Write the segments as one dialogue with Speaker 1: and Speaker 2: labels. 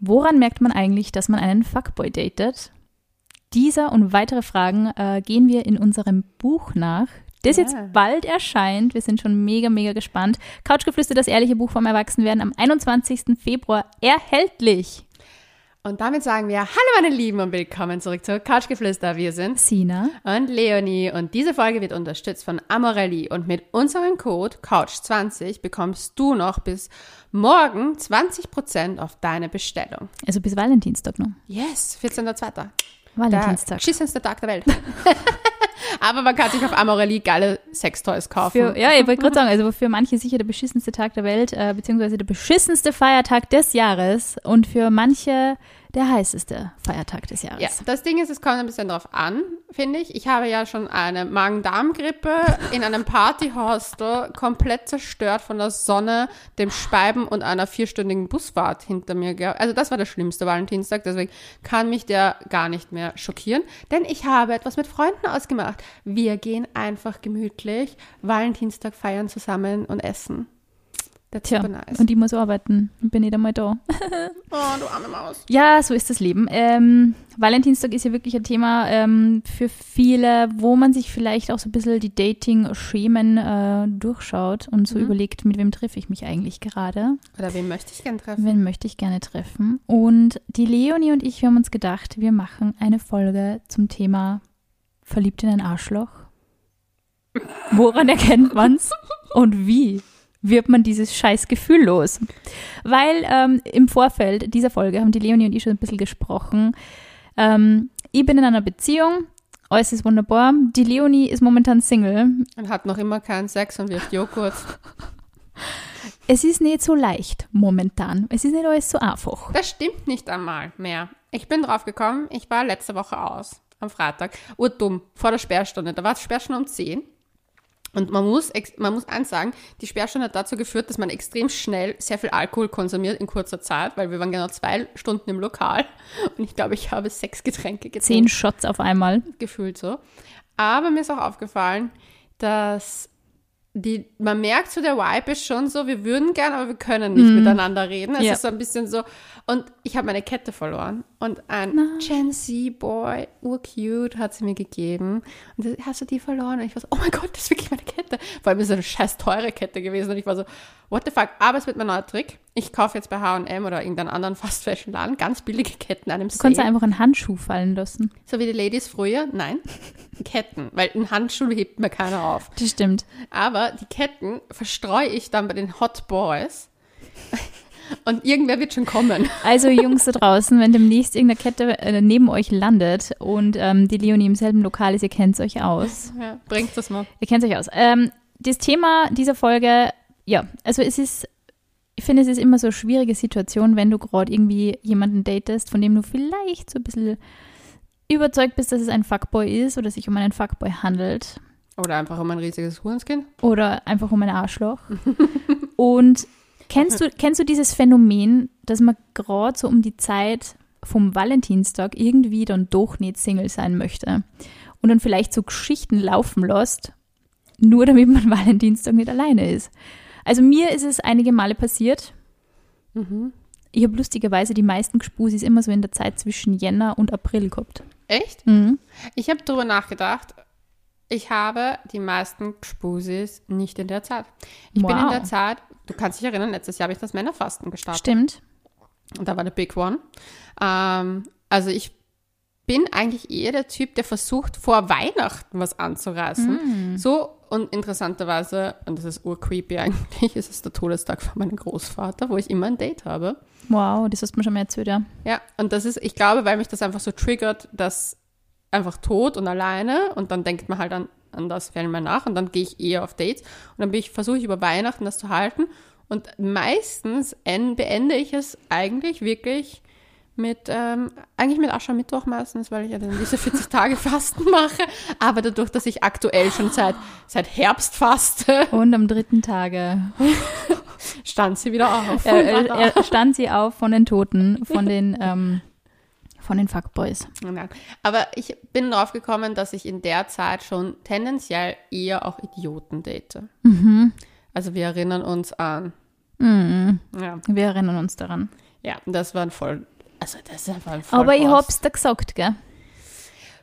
Speaker 1: Woran merkt man eigentlich, dass man einen Fuckboy datet? Dieser und weitere Fragen äh, gehen wir in unserem Buch nach, das
Speaker 2: Ja.
Speaker 1: jetzt bald erscheint. Wir sind schon mega, mega gespannt. Couchgeflüster, das ehrliche Buch vom Erwachsenwerden am 21. Februar erhältlich.
Speaker 2: Und damit sagen wir Hallo meine Lieben und willkommen zurück zu Couchgeflüster. Wir sind
Speaker 1: Sina.
Speaker 2: und Leonie und diese Folge wird unterstützt von Amorelli und mit unserem Code Couch20 bekommst du noch bis morgen 20% auf deine Bestellung.
Speaker 1: Also bis Valentinstag noch.
Speaker 2: Yes, 14.02. Der
Speaker 1: Valentinstag.
Speaker 2: beschissenste Tag der Welt. Aber man kann sich auf Amorelli geile Sextoys kaufen.
Speaker 1: Für, ja, ich wollte gerade sagen, also für manche sicher der beschissenste Tag der Welt, äh, beziehungsweise der beschissenste Feiertag des Jahres und für manche der heißeste Feiertag des Jahres.
Speaker 2: Ja, das Ding ist, es kommt ein bisschen drauf an, finde ich. Ich habe ja schon eine Magen-Darm-Grippe in einem Partyhostel komplett zerstört von der Sonne, dem Speiben und einer vierstündigen Busfahrt hinter mir. Also das war der schlimmste Valentinstag, deswegen kann mich der gar nicht mehr schockieren, denn ich habe etwas mit Freunden ausgemacht. Wir gehen einfach gemütlich Valentinstag feiern zusammen und essen. That's
Speaker 1: Tja,
Speaker 2: nice.
Speaker 1: und ich muss arbeiten. Bin ich mal da.
Speaker 2: oh, du arme Maus.
Speaker 1: Ja, so ist das Leben. Ähm, Valentinstag ist ja wirklich ein Thema ähm, für viele, wo man sich vielleicht auch so ein bisschen die Dating-Schemen äh, durchschaut und so
Speaker 2: Mhm.
Speaker 1: überlegt, mit wem treffe ich mich eigentlich gerade.
Speaker 2: Oder wen möchte ich gern treffen?
Speaker 1: Wen möchte ich gerne treffen? Und die Leonie und ich, wir haben uns gedacht, wir machen eine Folge zum Thema Verliebt in ein Arschloch. Woran erkennt man's und wie wird man dieses scheiß Gefühl los? Weil ähm, im Vorfeld dieser Folge haben die Leonie und ich schon ein bisschen gesprochen. Ähm, ich bin in einer Beziehung, alles ist wunderbar. Die Leonie ist momentan Single.
Speaker 2: Und hat noch immer keinen Sex und wirft Joghurt.
Speaker 1: Es ist nicht so leicht momentan. Es ist nicht alles so einfach.
Speaker 2: Das stimmt nicht einmal mehr. Ich bin drauf gekommen, ich war letzte Woche aus, am Freitag. Urdumm, vor der Sperrstunde. Da war die Sperrstunde um 10. Und man muss, man muss eins sagen, die Sperrstunde hat dazu geführt, dass man extrem schnell sehr viel Alkohol konsumiert in kurzer Zeit, weil wir waren genau zwei Stunden im Lokal. Und ich glaube, ich habe sechs Getränke getrunken
Speaker 1: Zehn Shots auf einmal.
Speaker 2: gefühlt so. Aber mir ist auch aufgefallen, dass die, man merkt so, der Vibe ist schon so, wir würden gern, aber wir können nicht miteinander reden. Es
Speaker 1: Ja.
Speaker 2: ist so ein bisschen so. Und ich habe meine Kette verloren. Und ein Gen Z-Boy, urcute, hat sie mir gegeben. Und hast du die verloren? Und ich war so, oh mein Gott, das ist wirklich meine Kette. Vor allem ist es eine scheiß teure Kette gewesen. Und ich war so, what the fuck? Aber es wird mein neuer Trick. Ich kaufe jetzt bei H&M oder irgendeinem anderen Fast-Fashion-Laden ganz billige Ketten einem
Speaker 1: Du kannst
Speaker 2: Sale.
Speaker 1: einfach einen Handschuh fallen lassen.
Speaker 2: So wie die Ladies früher? Nein. Ketten. Weil einen Handschuh hebt mir keiner auf.
Speaker 1: Das stimmt.
Speaker 2: Aber die Ketten verstreue ich dann bei den Hot Boys. Und irgendwer wird schon kommen.
Speaker 1: Also Jungs da draußen, wenn demnächst irgendeine Kette äh, neben euch landet und ähm, die Leonie im selben Lokal ist, ihr kennt euch aus.
Speaker 2: Ja, bringt das mal.
Speaker 1: Ihr kennt euch aus. Ähm, das Thema dieser Folge, ja, also es ist, ich finde, es ist immer so eine schwierige Situation, wenn du gerade irgendwie jemanden datest, von dem du vielleicht so ein bisschen überzeugt bist, dass es ein Fuckboy ist oder sich um einen Fuckboy handelt.
Speaker 2: Oder einfach um ein riesiges Hurenskind.
Speaker 1: oder einfach um ein Arschloch. Und kennst du, kennst du dieses Phänomen, dass man gerade so um die Zeit vom Valentinstag irgendwie dann doch nicht Single sein möchte und dann vielleicht so Geschichten laufen lässt, nur damit man Valentinstag nicht alleine ist? Also mir ist es einige Male passiert.
Speaker 2: Mhm.
Speaker 1: Ich habe lustigerweise die meisten Gespusis immer so in der Zeit zwischen Jänner und April gehabt.
Speaker 2: Echt?
Speaker 1: Mhm.
Speaker 2: Ich habe darüber nachgedacht. Ich habe die meisten Spusis nicht in der Zeit. Ich bin in
Speaker 1: Wow.
Speaker 2: der Zeit, du kannst dich erinnern, letztes Jahr habe ich das Männerfasten gestartet.
Speaker 1: Stimmt.
Speaker 2: Und da war der Big One. Ähm, also ich bin eigentlich eher der Typ, der versucht, vor Weihnachten was anzureißen. So, und interessanterweise, und das ist urcreepy eigentlich, ist es der Todestag von meinem Großvater, wo ich immer ein Date habe.
Speaker 1: Wow, das hast du mir schon mal erzählt, ja.
Speaker 2: Ja, und das ist, ich glaube, weil mich das einfach so triggert, dass einfach tot und alleine und dann denkt man halt an, an das Film mehr nach und dann gehe ich eher auf Dates und dann ich, versuche ich über Weihnachten das zu halten und meistens en- beende ich es eigentlich wirklich mit, ähm, eigentlich mit Aschermittwoch meistens, weil ich ja dann diese 40 Tage Fasten mache, aber dadurch, dass ich aktuell schon seit, seit Herbst faste,
Speaker 1: Und am dritten Tage
Speaker 2: stand sie wieder auf.
Speaker 1: er, er stand sie auf von den Toten, von den, ähm, von den Fuckboys.
Speaker 2: Aber ich bin drauf gekommen, dass ich in der Zeit schon tendenziell eher auch Idioten date. Also wir erinnern uns an.
Speaker 1: Mhm.
Speaker 2: Ja.
Speaker 1: Wir erinnern uns daran.
Speaker 2: Ja, das war ein voll. Also, das ist einfach ein.
Speaker 1: Aber ich hab's dir gesagt, gell?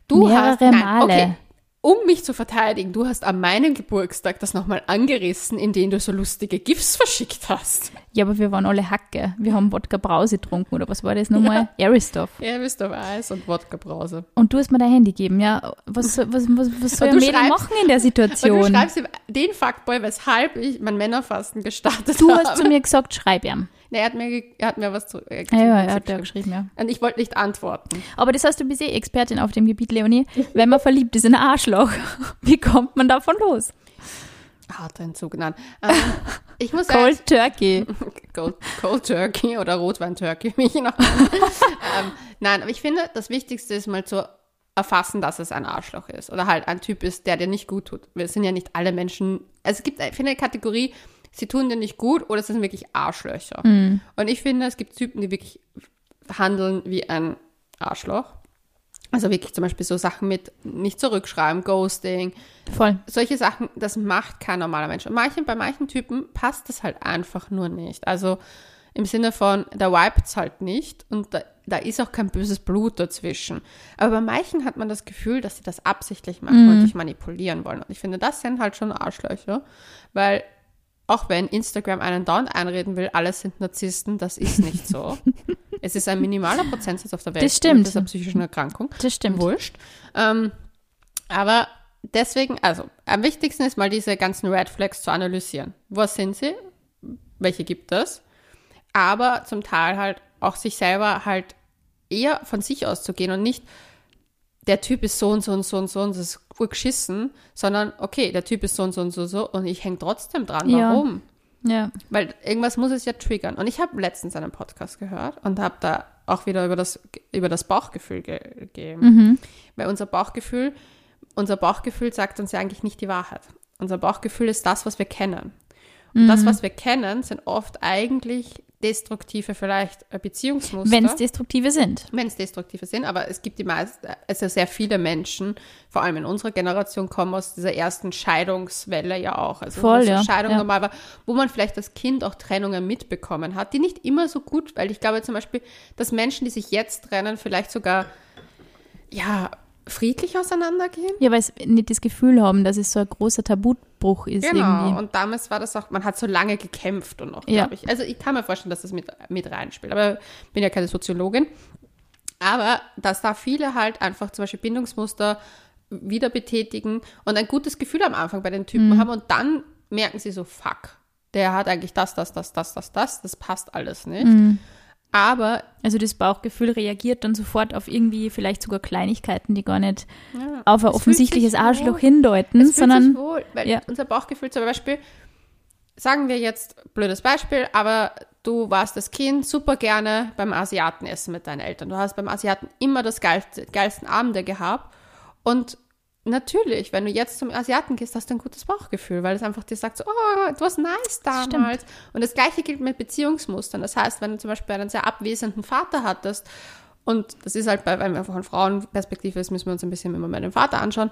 Speaker 2: Du
Speaker 1: mehrere
Speaker 2: hast, nein,
Speaker 1: Male.
Speaker 2: Okay. Um mich zu verteidigen, du hast an meinem Geburtstag das nochmal angerissen, indem du so lustige GIFs verschickt hast.
Speaker 1: Ja, aber wir waren alle Hacke. Wir haben Wodka Brause getrunken oder was war das nochmal? Aristoff.
Speaker 2: Ja, bist du Eis und Wodka-Brause.
Speaker 1: Und du hast mir dein Handy gegeben, ja. Was, soll- was, was, was soll ein
Speaker 2: du
Speaker 1: Mädel machen in der
Speaker 2: Und du
Speaker 1: Situation?
Speaker 2: schreibst ihm den Fuckboy, weshalb ich mein Männerfasten gestartet
Speaker 1: Du
Speaker 2: habe.
Speaker 1: hast zu mir gesagt, schreib ihm.
Speaker 2: Nee, er hat mir, er hat mir was zu. Äh,
Speaker 1: Ja, ja, er hat ja
Speaker 2: geschrieben.
Speaker 1: geschrieben, ja.
Speaker 2: Und ich wollte nicht antworten.
Speaker 1: Aber das heißt, du bist eh Expertin auf dem Gebiet, Leonie. Wenn man verliebt ist in ein Arschloch, wie kommt man davon los?
Speaker 2: Harter Entzug, nein. Ähm, ich muss
Speaker 1: Cold Turkey.
Speaker 2: Cold, Cold Turkey oder Rotwein Turkey, wie ich nenne. ähm, nein, aber ich finde, das Wichtigste ist mal zu erfassen, dass es ein Arschloch ist oder halt ein Typ ist, der dir nicht gut tut. Wir sind ja nicht alle Menschen. Also es gibt, ich finde, eine Kategorie, sie tun dir nicht gut oder es sind wirklich Arschlöcher. Und ich finde, es gibt Typen, die wirklich handeln wie ein Arschloch. Also wirklich zum Beispiel so Sachen mit nicht zurückschreiben, Ghosting,
Speaker 1: Voll.
Speaker 2: solche Sachen, das macht kein normaler Mensch. Und manchen, bei manchen Typen passt das halt einfach nur nicht. Also im Sinne von, da vibet's halt nicht und da, da ist auch kein böses Blut dazwischen. Aber bei manchen hat man das Gefühl, dass sie das absichtlich machen und dich manipulieren wollen. Und ich finde, das sind halt schon Arschlöcher, weil auch wenn Instagram einen dauernd einreden will, alles sind Narzissten, das ist nicht so. es ist ein minimaler Prozentsatz auf der Welt
Speaker 1: Das stimmt.
Speaker 2: mit dieser psychischen Erkrankung.
Speaker 1: Das stimmt.
Speaker 2: Wurscht. Ähm, aber deswegen, also am wichtigsten ist mal diese ganzen Red Flags zu analysieren. Was sind sie? Welche gibt es? Aber zum Teil halt auch sich selber halt eher von sich auszugehen und nicht, der Typ ist so und so und so und so und das ist urgeschissen, sondern okay, der Typ ist so und so und so, so und ich hänge trotzdem dran.
Speaker 1: Ja.
Speaker 2: Warum?
Speaker 1: Ja.
Speaker 2: Weil irgendwas muss es ja triggern. Und ich habe letztens einen Podcast gehört und habe da auch wieder über das, über das Bauchgefühl ge ge Weil unser Bauchgefühl, unser Bauchgefühl sagt uns ja eigentlich nicht die Wahrheit. Unser Bauchgefühl ist das, was wir kennen. Und das, was wir kennen, sind oft eigentlich destruktive vielleicht Beziehungsmuster.
Speaker 1: Wenn es destruktive sind.
Speaker 2: wenn es destruktive sind, aber es gibt die meisten, also sehr viele Menschen, vor allem in unserer Generation, kommen aus dieser ersten Scheidungswelle ja auch. Also
Speaker 1: Voll, ja,
Speaker 2: Scheidung
Speaker 1: ja.
Speaker 2: normal war, wo man vielleicht als Kind auch Trennungen mitbekommen hat, die nicht immer so gut, weil ich glaube zum Beispiel, dass Menschen, die sich jetzt trennen, vielleicht sogar ja friedlich auseinandergehen.
Speaker 1: Ja, weil sie nicht das Gefühl haben, dass es so ein großer Tabubruch ist
Speaker 2: Genau,
Speaker 1: irgendwie.
Speaker 2: und damals war das auch, man hat so lange gekämpft und noch,
Speaker 1: Ja.
Speaker 2: glaube ich. Also ich kann mir vorstellen, dass das mit, mit reinspielt, aber bin ja keine Soziologin. Aber dass da viele halt einfach zum Beispiel Bindungsmuster wieder betätigen und ein gutes Gefühl am Anfang bei den Typen
Speaker 1: Mhm.
Speaker 2: haben und dann merken sie so, fuck, der hat eigentlich das, das, das, das, das, das, das passt alles nicht.
Speaker 1: Mhm.
Speaker 2: Aber
Speaker 1: Also das Bauchgefühl reagiert dann sofort auf irgendwie vielleicht sogar Kleinigkeiten, die gar nicht
Speaker 2: ja,
Speaker 1: auf ein offensichtliches
Speaker 2: sich
Speaker 1: Arschloch
Speaker 2: wohl.
Speaker 1: hindeuten,
Speaker 2: Es
Speaker 1: sondern
Speaker 2: wohl, weil
Speaker 1: ja.
Speaker 2: unser Bauchgefühl zum Beispiel, sagen wir jetzt, blödes Beispiel, aber du warst das Kind super gerne beim Asiaten essen mit deinen Eltern. Du hast beim Asiaten immer das geilste, geilsten Abende gehabt und natürlich, wenn du jetzt zum Asiaten gehst, hast du ein gutes Bauchgefühl, weil es einfach dir sagt, so, oh, it was nice damals. Und das gleiche gilt mit Beziehungsmustern. Das heißt, wenn du zum Beispiel einen sehr abwesenden Vater hattest, und das ist halt bei, wenn wir von Frauenperspektive ist, müssen wir uns ein bisschen immer mal den Vater anschauen.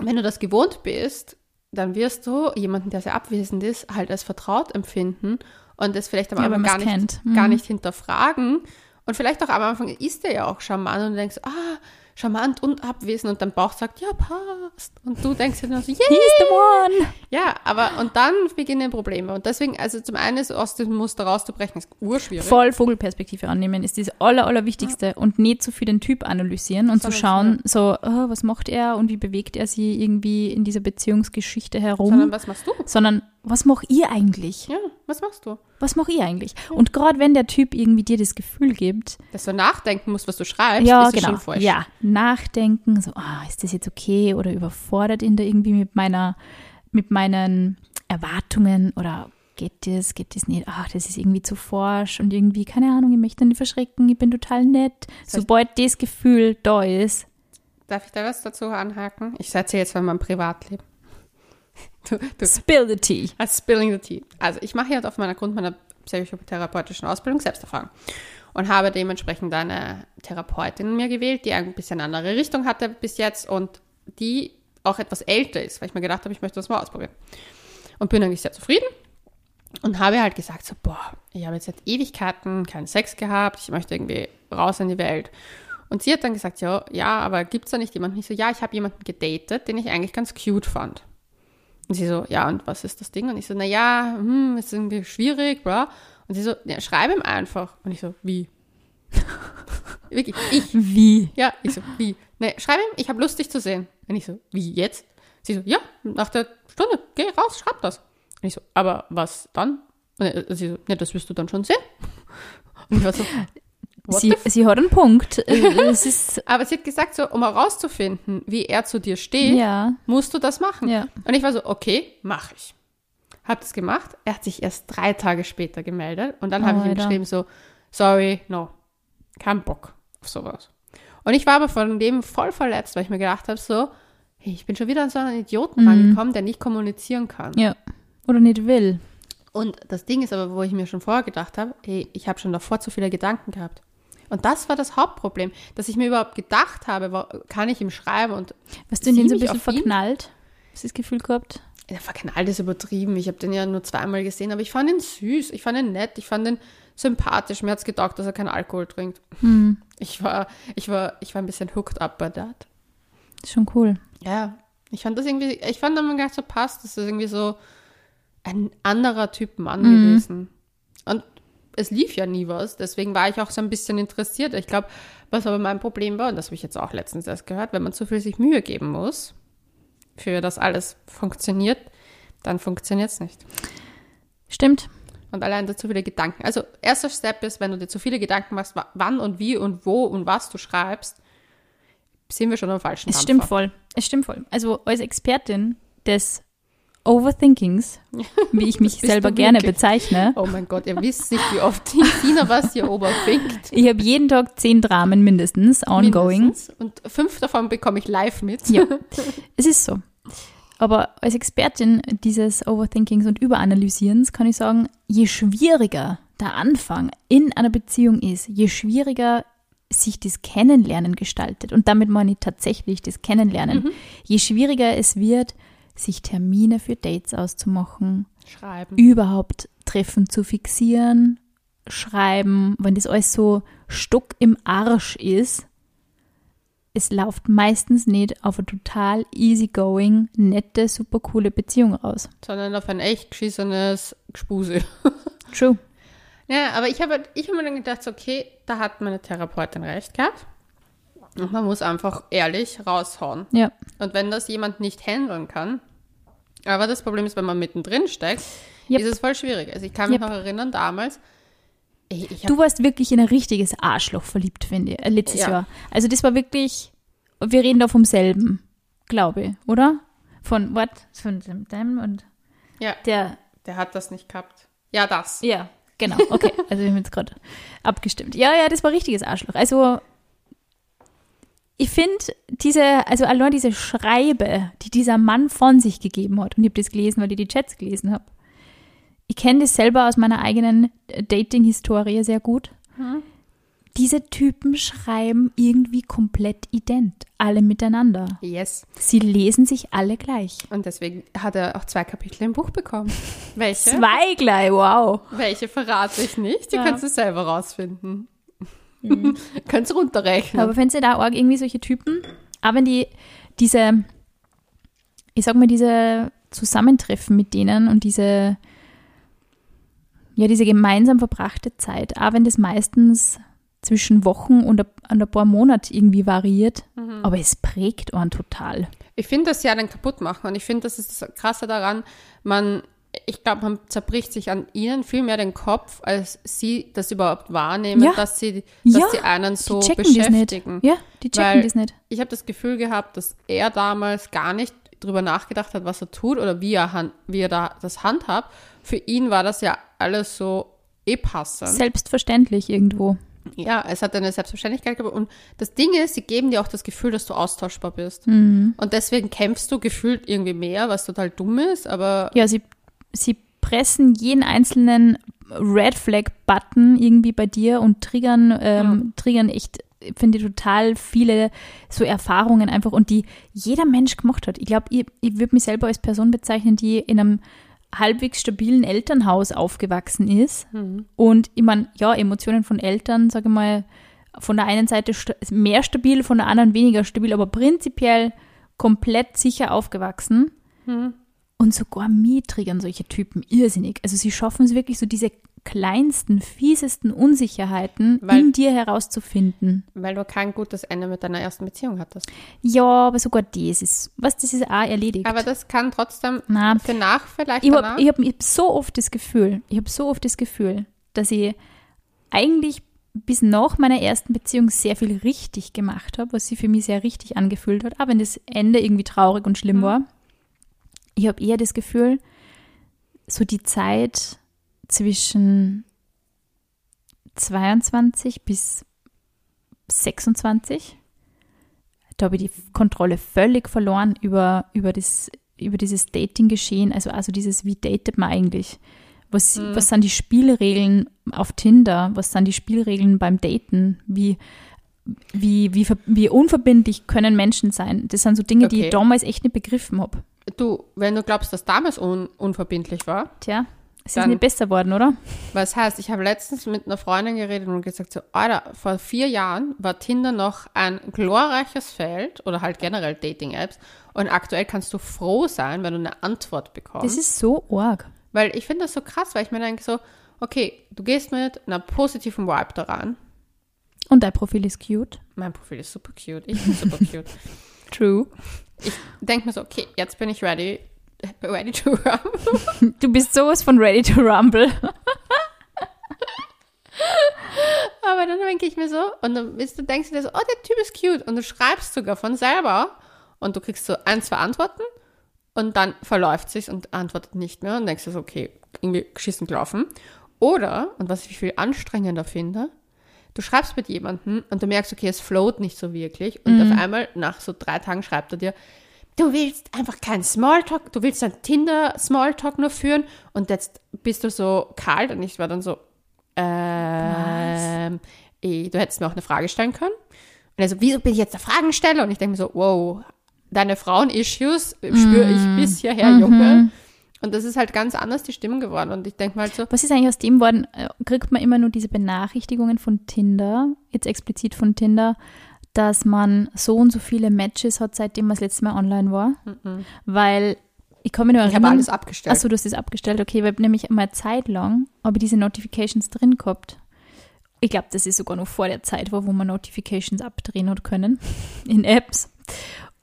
Speaker 2: Wenn du das gewohnt bist, dann wirst du jemanden, der sehr abwesend ist, halt als vertraut empfinden und das vielleicht am
Speaker 1: Ja,
Speaker 2: Anfang gar nicht,
Speaker 1: kennt.
Speaker 2: gar
Speaker 1: Mhm.
Speaker 2: nicht hinterfragen. Und vielleicht auch am Anfang ist der ja auch charmant und du denkst, ah, charmant und abwesend und dein Bauch sagt, ja, passt. Und du denkst dir nur so, yeah.
Speaker 1: he's the one.
Speaker 2: Ja, aber und dann beginnen Probleme. Und deswegen, also zum einen ist aus dem Muster rauszubrechen, ist urschwierig.
Speaker 1: Voll Vogelperspektive annehmen ist das aller, allerwichtigste und nicht zu viel den Typ analysieren und zu
Speaker 2: Sondern
Speaker 1: schauen, so, oh, was macht er und wie bewegt er sie irgendwie in dieser Beziehungsgeschichte herum,
Speaker 2: Sondern was machst du?
Speaker 1: sondern was macht ihr eigentlich?
Speaker 2: Ja, was machst du?
Speaker 1: Was macht ihr eigentlich? Und gerade wenn der Typ irgendwie dir das Gefühl gibt,
Speaker 2: Dass du nachdenken musst, was du schreibst,
Speaker 1: ja,
Speaker 2: ist
Speaker 1: genau,
Speaker 2: schon falsch.
Speaker 1: ja, nachdenken, so, ah, ist das jetzt okay oder überfordert ihn da irgendwie mit meiner, mit meinen Erwartungen oder geht das, geht das nicht, ach, das ist irgendwie zu forsch und irgendwie, keine Ahnung, ich möchte nicht verschrecken, ich bin total nett.
Speaker 2: Das heißt-
Speaker 1: Sobald das Gefühl da ist,
Speaker 2: Darf ich da was dazu anhaken? Ich erzähle jetzt von meinem Privatleben. Du, du,
Speaker 1: spill the tea.
Speaker 2: als Spilling the Tea. Also ich mache jetzt auf meiner Grund meiner psychotherapeutischen Ausbildung Selbsterfahrung und habe dementsprechend eine Therapeutin mir gewählt, die ein bisschen eine andere Richtung hatte bis jetzt und die auch etwas älter ist, weil ich mir gedacht habe, ich möchte das mal ausprobieren. Und bin eigentlich sehr zufrieden. Und habe halt gesagt, so, boah, ich habe jetzt seit Ewigkeiten keinen Sex gehabt, ich möchte irgendwie raus in die Welt. Und sie hat dann gesagt, ja, ja, aber gibt's da nicht jemanden? Ich so, ja, ich habe jemanden gedatet, den ich eigentlich ganz cute fand. Und sie so, ja, und was ist das Ding? Und ich so, na ja, hm, ist irgendwie schwierig, bra. Und sie so, ja, schreib ihm einfach. Und ich so, wie? Wirklich, ich.
Speaker 1: Wie?
Speaker 2: Ja, ich so, wie? Ne, schreib ihm, ich habe Lust, dich zu sehen. Und ich so, wie jetzt? Sie so, ja, nach der Stunde, geh raus, schreib das. Und ich so, aber was dann? Und sie so, ne, das wirst du dann schon sehen. Und ich war so, what
Speaker 1: Sie, sie hat einen Punkt. Äh, ist,
Speaker 2: Aber sie hat gesagt, so, um herauszufinden, wie er zu dir steht,
Speaker 1: ja,
Speaker 2: musst du das machen.
Speaker 1: ja.
Speaker 2: Und ich war so, okay, mache ich. Hab das gemacht. Er hat sich erst drei Tage später gemeldet und dann habe ich ihm geschrieben so, sorry, no, kein Bock auf sowas. Und ich war aber von dem voll verletzt, weil ich mir gedacht habe so, hey, ich bin schon wieder an so einen Idioten
Speaker 1: Mhm.
Speaker 2: rangekommen, der nicht kommunizieren kann.
Speaker 1: Ja. Oder nicht will.
Speaker 2: Und das Ding ist aber, wo ich mir schon vorher gedacht habe, hey, ich habe schon davor zu viele Gedanken gehabt. Und das war das Hauptproblem, dass ich mir überhaupt gedacht habe, kann ich ihm schreiben und
Speaker 1: Hast du in den so ein bisschen
Speaker 2: ihn?
Speaker 1: verknallt? Hast du das Gefühl gehabt?
Speaker 2: Der verknallt ist übertrieben. Ich habe den ja nur zweimal gesehen, aber ich fand ihn süß, ich fand ihn nett, ich fand ihn sympathisch. Mir hat's gedacht, dass er keinen Alkohol trinkt.
Speaker 1: Hm,
Speaker 2: Ich war, ich war, ich war ein bisschen hooked up by that.
Speaker 1: ist schon cool.
Speaker 2: Ja, ich fand das irgendwie, ich fand dann gar so passt, das ist irgendwie so ein anderer Typ Mann gewesen. Und es lief ja nie was, deswegen war ich auch so ein bisschen interessiert. Ich glaube, was aber mein Problem war, und das habe ich jetzt auch letztens erst gehört, wenn man zu viel sich Mühe geben muss, für das alles funktioniert, dann funktioniert es nicht.
Speaker 1: Stimmt.
Speaker 2: Und allein da zu viele Gedanken. Also, erster Step ist, wenn du dir zu viele Gedanken machst, wa- wann und wie und wo und was du schreibst, sind wir schon am falschen
Speaker 1: Es
Speaker 2: Dampfer.
Speaker 1: stimmt voll. Es stimmt voll. Also als Expertin des Overthinkings, wie ich mich selber gerne
Speaker 2: wirklich.
Speaker 1: bezeichne,
Speaker 2: Oh mein Gott, ihr wisst nicht, wie oft die Sina was hier oben winkt.
Speaker 1: ich habe jeden Tag zehn Dramen mindestens ongoing.
Speaker 2: Mindestens. Und fünf davon bekomme ich live mit.
Speaker 1: Ja, es ist so. Aber als Expertin dieses Overthinkings und Überanalysierens kann ich sagen, je schwieriger der Anfang in einer Beziehung ist, je schwieriger sich das Kennenlernen gestaltet, und damit meine ich tatsächlich das Kennenlernen, je schwieriger es wird, sich Termine für Dates auszumachen,
Speaker 2: Schreiben.
Speaker 1: überhaupt Treffen zu fixieren, schreiben, wenn das alles so Stock im Arsch ist, es läuft meistens nicht auf eine total easygoing, nette, super coole Beziehung raus.
Speaker 2: Sondern auf ein echt geschissenes Gespuse.
Speaker 1: True.
Speaker 2: Ja, aber ich habe ich hab mir dann gedacht, okay, da hat meine Therapeutin recht gehabt. Und man muss einfach ehrlich raushauen.
Speaker 1: Ja.
Speaker 2: Und wenn das jemand nicht handeln kann, aber das Problem ist, wenn man mittendrin steckt,
Speaker 1: Yep.
Speaker 2: ist es voll schwierig. Also ich kann mich
Speaker 1: Yep.
Speaker 2: noch erinnern, damals, ich, ich
Speaker 1: Du warst wirklich in ein richtiges Arschloch verliebt, finde ich, äh, letztes
Speaker 2: Ja.
Speaker 1: Jahr. Also das war wirklich, wir reden da vom selben, glaube ich, oder? Von what? Von dem, dem und
Speaker 2: ja,
Speaker 1: der
Speaker 2: der hat das nicht gehabt. Ja, das.
Speaker 1: Ja, genau. Okay, also wir haben jetzt gerade abgestimmt. Ja, ja, das war richtiges Arschloch. Also ich finde diese, also allein diese Schreibe, die dieser Mann von sich gegeben hat, und ich habe das gelesen, weil ich die Chats gelesen habe. Ich kenne das selber aus meiner eigenen äh, Dating-Historie sehr gut. Diese Typen schreiben irgendwie komplett ident, alle miteinander.
Speaker 2: Yes.
Speaker 1: Sie lesen sich alle gleich.
Speaker 2: Und deswegen hat er auch zwei Kapitel im Buch bekommen. Welche?
Speaker 1: Zwei gleich, wow.
Speaker 2: Welche verrate ich nicht? Die
Speaker 1: Ja.
Speaker 2: kannst du selber rausfinden. kannst runterrechnen.
Speaker 1: Aber findest du da auch irgendwie solche Typen, auch wenn die diese, ich sag mal, diese Zusammentreffen mit denen und diese, ja, diese gemeinsam verbrachte Zeit, auch wenn das meistens zwischen Wochen und ein, ein paar Monaten irgendwie variiert, aber es prägt einen total.
Speaker 2: Ich finde das ja dann kaputt machen und ich finde, das ist das Krasse daran, man, ich glaube, man zerbricht sich an ihnen viel mehr den Kopf, als sie das überhaupt wahrnehmen,
Speaker 1: Ja.
Speaker 2: dass sie, dass
Speaker 1: Ja,
Speaker 2: sie einen so
Speaker 1: die
Speaker 2: beschäftigen.
Speaker 1: Ja, die checken
Speaker 2: Weil-
Speaker 1: das nicht.
Speaker 2: Ich habe das Gefühl gehabt, dass er damals gar nicht drüber nachgedacht hat, was er tut oder wie er, wie er da das handhabt. Für ihn war das ja alles so eh passend.
Speaker 1: Selbstverständlich irgendwo.
Speaker 2: Ja, es hat eine Selbstverständlichkeit gehabt. Und das Ding ist, sie geben dir auch das Gefühl, dass du austauschbar bist.
Speaker 1: Mhm.
Speaker 2: Und deswegen kämpfst du gefühlt irgendwie mehr, was total dumm ist, aber
Speaker 1: Ja, sie, sie pressen jeden einzelnen Red Flag Button irgendwie bei dir und triggern, ähm, triggern echt, finde ich, total viele so Erfahrungen einfach und die jeder Mensch gemacht hat. Ich glaube, ich, ich würde mich selber als Person bezeichnen, die in einem halbwegs stabilen Elternhaus aufgewachsen ist. Und ich meine, ja, Emotionen von Eltern, sage ich mal, von der einen Seite mehr stabil, von der anderen weniger stabil, aber prinzipiell komplett sicher aufgewachsen. Und sogar mich triggern solche Typen irrsinnig. Also sie schaffen es wirklich so diese kleinsten, fiesesten Unsicherheiten
Speaker 2: Weil-
Speaker 1: in dir herauszufinden.
Speaker 2: Weil du kein gutes Ende mit deiner ersten Beziehung hattest.
Speaker 1: Ja, aber sogar das ist, was, das ist auch erledigt.
Speaker 2: Aber das kann trotzdem
Speaker 1: Na,
Speaker 2: für nach vielleicht
Speaker 1: ich habe ich hab, hab so oft das Gefühl, ich habe so oft das Gefühl, dass ich eigentlich bis nach meiner ersten Beziehung sehr viel richtig gemacht habe, was sich für mich sehr richtig angefühlt hat, auch wenn das Ende irgendwie traurig und schlimm war. Ich habe eher das Gefühl, so die Zeit zwischen 22 bis 26, da habe ich die Kontrolle völlig verloren über, über, das, über dieses Dating-Geschehen. Also, also dieses, wie datet man eigentlich? Was, was sind die Spielregeln auf Tinder? Was sind die Spielregeln beim Daten? Wie, wie, wie, wie unverbindlich können Menschen sein? Das sind so Dinge, die
Speaker 2: Okay.
Speaker 1: ich damals echt nicht begriffen habe.
Speaker 2: Du, wenn du glaubst, dass damals un unverbindlich war,
Speaker 1: Tja, es ist nicht besser worden, oder?
Speaker 2: was heißt, ich habe letztens mit einer Freundin geredet und gesagt so, Alter, vor vier Jahren war Tinder noch ein glorreiches Feld oder halt generell Dating-Apps und aktuell kannst du froh sein, wenn du eine Antwort bekommst.
Speaker 1: Das ist so arg.
Speaker 2: Weil ich finde das so krass, weil ich mir denke so, okay, du gehst mit einer positiven Vibe daran.
Speaker 1: Und dein Profil ist cute.
Speaker 2: Mein Profil ist super cute, ich bin super cute.
Speaker 1: True.
Speaker 2: Ich denke mir so, okay, jetzt bin ich ready, ready to run.
Speaker 1: Du bist sowas von ready to rumble.
Speaker 2: Aber dann denke ich mir so, und dann du, denkst du dir so, oh, der Typ ist cute. Und du schreibst sogar von selber und du kriegst so ein, zwei Antworten und dann verläuft sich's und antwortet nicht mehr und denkst du so, okay, irgendwie geschissen gelaufen. Oder, und was ich viel anstrengender finde, du schreibst mit jemandem und du merkst, okay, es float nicht so wirklich und auf einmal nach so drei Tagen schreibt er dir, du willst einfach keinen Smalltalk, du willst ein Tinder-Smalltalk nur führen und jetzt bist du so kalt und ich war dann so, ähm, eh, du hättest mir auch eine Frage stellen können. Und er so, wieso bin ich jetzt der Fragensteller? Und ich denke mir so, wow, deine Frauen-Issues spüre ich bis hierher, Junge. Und das ist halt ganz anders die Stimmung geworden. Und ich denke mal halt so,
Speaker 1: Was ist eigentlich aus dem worden? Äh, Kriegt man immer nur diese Benachrichtigungen von Tinder, jetzt explizit von Tinder, dass man so und so viele Matches hat, seitdem man das letzte Mal online war? Weil ich mich nur
Speaker 2: ich habe alles abgestellt.
Speaker 1: Achso, du hast das abgestellt. Okay, weil nämlich mal Zeit lang habe ich diese Notifications drin gehabt. Ich glaube, das ist sogar noch vor der Zeit war, wo man Notifications abdrehen hat können in Apps.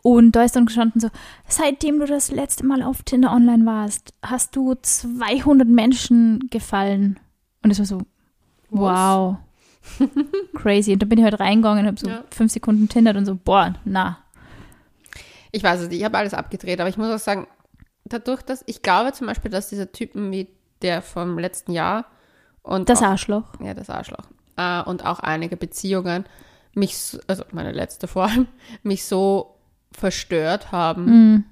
Speaker 1: Und da ist dann gestanden so, seitdem du das letzte Mal auf Tinder online warst, hast du 200 Menschen gefallen. Und es war so, wow. Crazy. Und da bin ich halt reingegangen und habe so
Speaker 2: Ja.
Speaker 1: fünf Sekunden Tinder und so, boah, na.
Speaker 2: Ich weiß es nicht, ich habe alles abgedreht, aber ich muss auch sagen, dadurch, dass ich glaube zum Beispiel, dass diese Typen wie der vom letzten Jahr und
Speaker 1: Das
Speaker 2: auch,
Speaker 1: Arschloch.
Speaker 2: ja, das Arschloch äh, und auch einige Beziehungen mich, so- also meine letzte vor allem, mich so verstört haben,
Speaker 1: Mhm.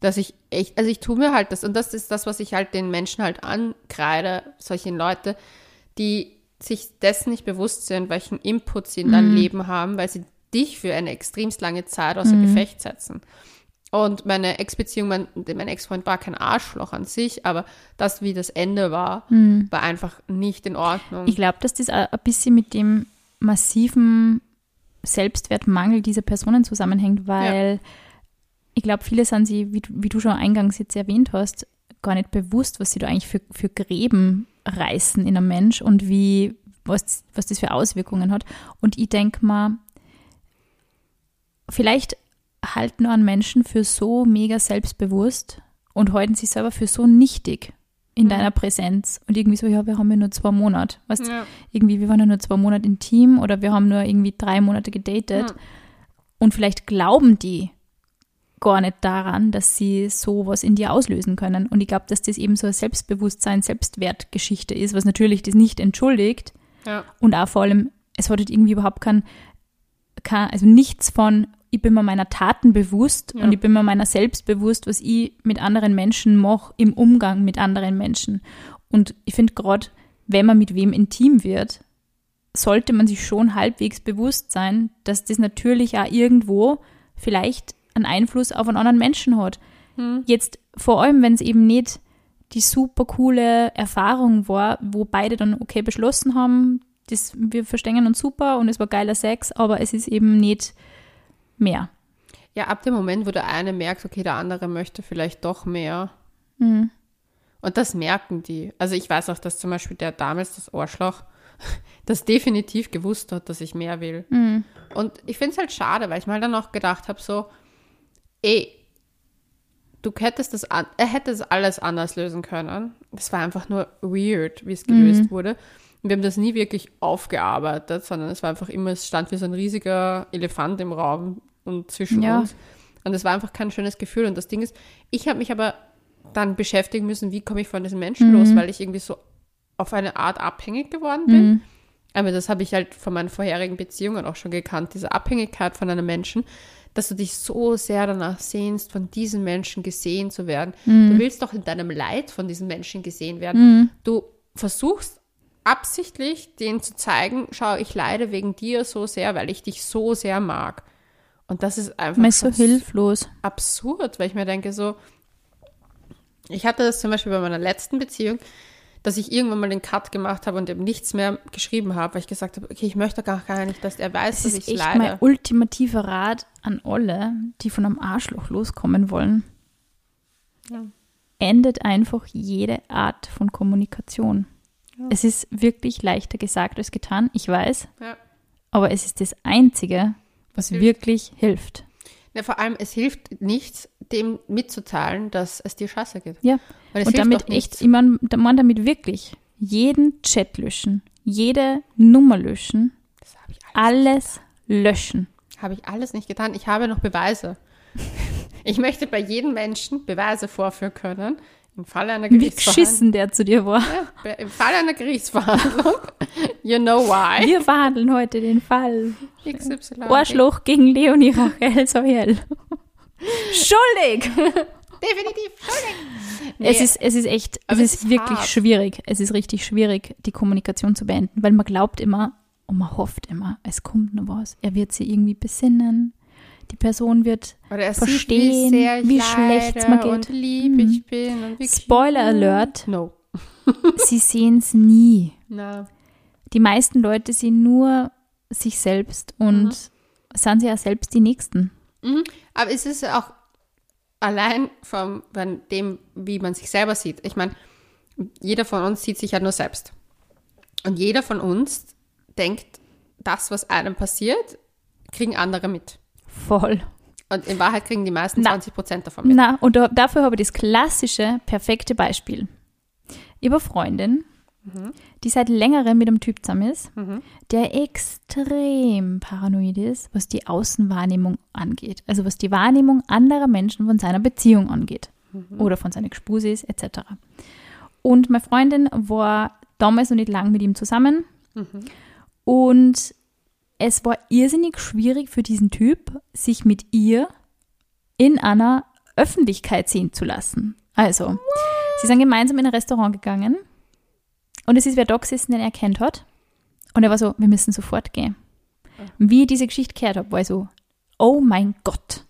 Speaker 2: dass ich echt, also ich tue mir halt das und das ist das, was ich halt den Menschen halt ankreide, solche Leute, die sich dessen nicht bewusst sind, welchen Input sie in dein Leben haben, weil sie dich für eine extremst lange Zeit außer Gefecht setzen. Und meine Ex-Beziehung, mein, mein Ex-Freund war kein Arschloch an sich, aber das, wie das Ende war, war einfach nicht in Ordnung.
Speaker 1: Ich glaube, dass das ein bisschen mit dem massiven Selbstwertmangel dieser Personen zusammenhängt, weil ich glaube, viele sind sie, wie, du- wie du schon eingangs jetzt erwähnt hast, gar nicht bewusst, was sie da eigentlich für, für Gräben reißen in einem Mensch und wie, was, was das für Auswirkungen hat. Und ich denke mal, vielleicht halten an Menschen für so mega selbstbewusst und halten sich selber für so nichtig in deiner Präsenz und irgendwie so, ja, wir haben ja nur zwei Monate. Weißt,
Speaker 2: Ja.
Speaker 1: irgendwie, wir waren ja nur zwei Monate intim oder wir haben nur irgendwie drei Monate gedatet.
Speaker 2: Ja.
Speaker 1: Und vielleicht glauben die gar nicht daran, dass sie sowas in dir auslösen können. Und ich glaube, dass das eben so eine Selbstbewusstsein, Selbstwertgeschichte ist, was natürlich das nicht entschuldigt.
Speaker 2: Ja.
Speaker 1: Und auch vor allem, es hat halt irgendwie überhaupt kein, kein also nichts von, ich bin mir meiner Taten bewusst
Speaker 2: Ja.
Speaker 1: und ich bin mir meiner selbst bewusst, was ich mit anderen Menschen mache im Umgang mit anderen Menschen. Und ich finde gerade, wenn man mit wem intim wird, sollte man sich schon halbwegs bewusst sein, dass das natürlich auch irgendwo vielleicht einen Einfluss auf einen anderen Menschen hat. Jetzt vor allem, wenn es eben nicht die super coole Erfahrung war, wo beide dann okay beschlossen haben, das, wir verstehen uns super und es war geiler Sex, aber es ist eben nicht mehr.
Speaker 2: Ja, ab dem Moment, wo der eine merkt, okay, der andere möchte vielleicht doch mehr.
Speaker 1: Mhm.
Speaker 2: Und das merken die. Also ich weiß auch, dass zum Beispiel der damals, das Arschloch, das definitiv gewusst hat, dass ich mehr will.
Speaker 1: Mhm.
Speaker 2: Und ich finde es halt schade, weil ich mal dann auch gedacht habe, so, ey, du hättest das, an, er hätte es alles anders lösen können. Das war einfach nur weird, wie es gelöst wurde. Und wir haben das nie wirklich aufgearbeitet, sondern es war einfach immer, es stand wie so ein riesiger Elefant im Raum und zwischen
Speaker 1: Ja.
Speaker 2: uns. Und es war einfach kein schönes Gefühl. Und das Ding ist, ich habe mich aber dann beschäftigen müssen, wie komme ich von diesem Menschen los, weil ich irgendwie so auf eine Art abhängig geworden bin.
Speaker 1: Mhm.
Speaker 2: Aber das habe ich halt von meinen vorherigen Beziehungen auch schon gekannt, diese Abhängigkeit von einem Menschen, dass du dich so sehr danach sehnst, von diesem Menschen gesehen zu werden. Du willst doch in deinem Leid von diesem Menschen gesehen werden. Du versuchst absichtlich, denen zu zeigen, schau, ich leide wegen dir so sehr, weil ich dich so sehr mag. Und das ist einfach
Speaker 1: Man ist so hilflos.
Speaker 2: absurd, weil ich mir denke, so, ich hatte das zum Beispiel bei meiner letzten Beziehung, dass ich irgendwann mal den Cut gemacht habe und eben nichts mehr geschrieben habe, weil ich gesagt habe, okay, ich möchte gar, gar nicht, dass er weiß,
Speaker 1: Das
Speaker 2: dass
Speaker 1: ist
Speaker 2: ich
Speaker 1: echt
Speaker 2: leide.
Speaker 1: mein ultimativer Rat an alle, die von einem Arschloch loskommen wollen.
Speaker 2: Ja.
Speaker 1: Endet einfach jede Art von Kommunikation.
Speaker 2: Ja.
Speaker 1: Es ist wirklich leichter gesagt als getan, ich weiß,
Speaker 2: Ja.
Speaker 1: aber es ist das Einzige, was
Speaker 2: Hilft.
Speaker 1: wirklich hilft.
Speaker 2: Ja, vor allem, es hilft nichts, dem mitzuteilen, dass es dir scheiße geht.
Speaker 1: Ja.
Speaker 2: Weil es
Speaker 1: Und damit echt, ich meine man damit wirklich jeden Chat löschen, jede Nummer löschen,
Speaker 2: Das habe ich, alles,
Speaker 1: alles löschen.
Speaker 2: habe ich alles nicht getan. Ich habe noch Beweise. Ich möchte bei jedem Menschen Beweise vorführen können. Im Falle einer
Speaker 1: Wie
Speaker 2: Gerichtsverhandlung.
Speaker 1: geschissen der zu dir war.
Speaker 2: Ja, Im Falle einer Gerichtsverhandlung. You know why.
Speaker 1: Wir verhandeln heute den Fall.
Speaker 2: XY.
Speaker 1: Arschloch gegen Leonie Rachel Soyel. Schuldig!
Speaker 2: Definitiv. schuldig. Nee,
Speaker 1: Es, ist, es ist echt, es ist
Speaker 2: ist
Speaker 1: wirklich
Speaker 2: hart.
Speaker 1: schwierig. Es ist richtig schwierig, die Kommunikation zu beenden, weil man glaubt immer und man hofft immer, es kommt noch was. Er wird sie irgendwie besinnen. Die Person wird
Speaker 2: er
Speaker 1: verstehen,
Speaker 2: wie,
Speaker 1: wie
Speaker 2: leide
Speaker 1: schlecht's mir geht.
Speaker 2: und lieb
Speaker 1: Mhm.
Speaker 2: ich bin. Und wie
Speaker 1: Spoiler. Alert.
Speaker 2: No.
Speaker 1: sie sehen es nie.
Speaker 2: Na.
Speaker 1: Die meisten Leute sehen nur sich selbst und sind sie ja selbst die Nächsten.
Speaker 2: Mhm. Aber es ist auch allein von dem, wie man sich selber sieht. Ich meine, jeder von uns sieht sich ja nur selbst. Und jeder von uns denkt, das, was einem passiert, kriegen andere mit.
Speaker 1: Voll.
Speaker 2: Und in Wahrheit kriegen die meisten
Speaker 1: Na.
Speaker 2: 20 Prozent davon mit.
Speaker 1: Na, und da, dafür habe ich das klassische, perfekte Beispiel. Ich habe eine Freundin, die seit längerem mit einem Typ zusammen ist, der extrem paranoid ist, was die Außenwahrnehmung angeht. Also was die Wahrnehmung anderer Menschen von seiner Beziehung angeht. Oder von seinen Gspusis etc. Und meine Freundin war damals noch nicht lang mit ihm zusammen. Und es war irrsinnig schwierig für diesen Typ, sich mit ihr in einer Öffentlichkeit sehen zu lassen. Also, sie sind gemeinsam in ein Restaurant gegangen und es ist wer da gesessen, den er kennt hat. Und er war so, wir müssen sofort gehen. Wie ich diese Geschichte gehört habe, war ich so, oh mein Gott,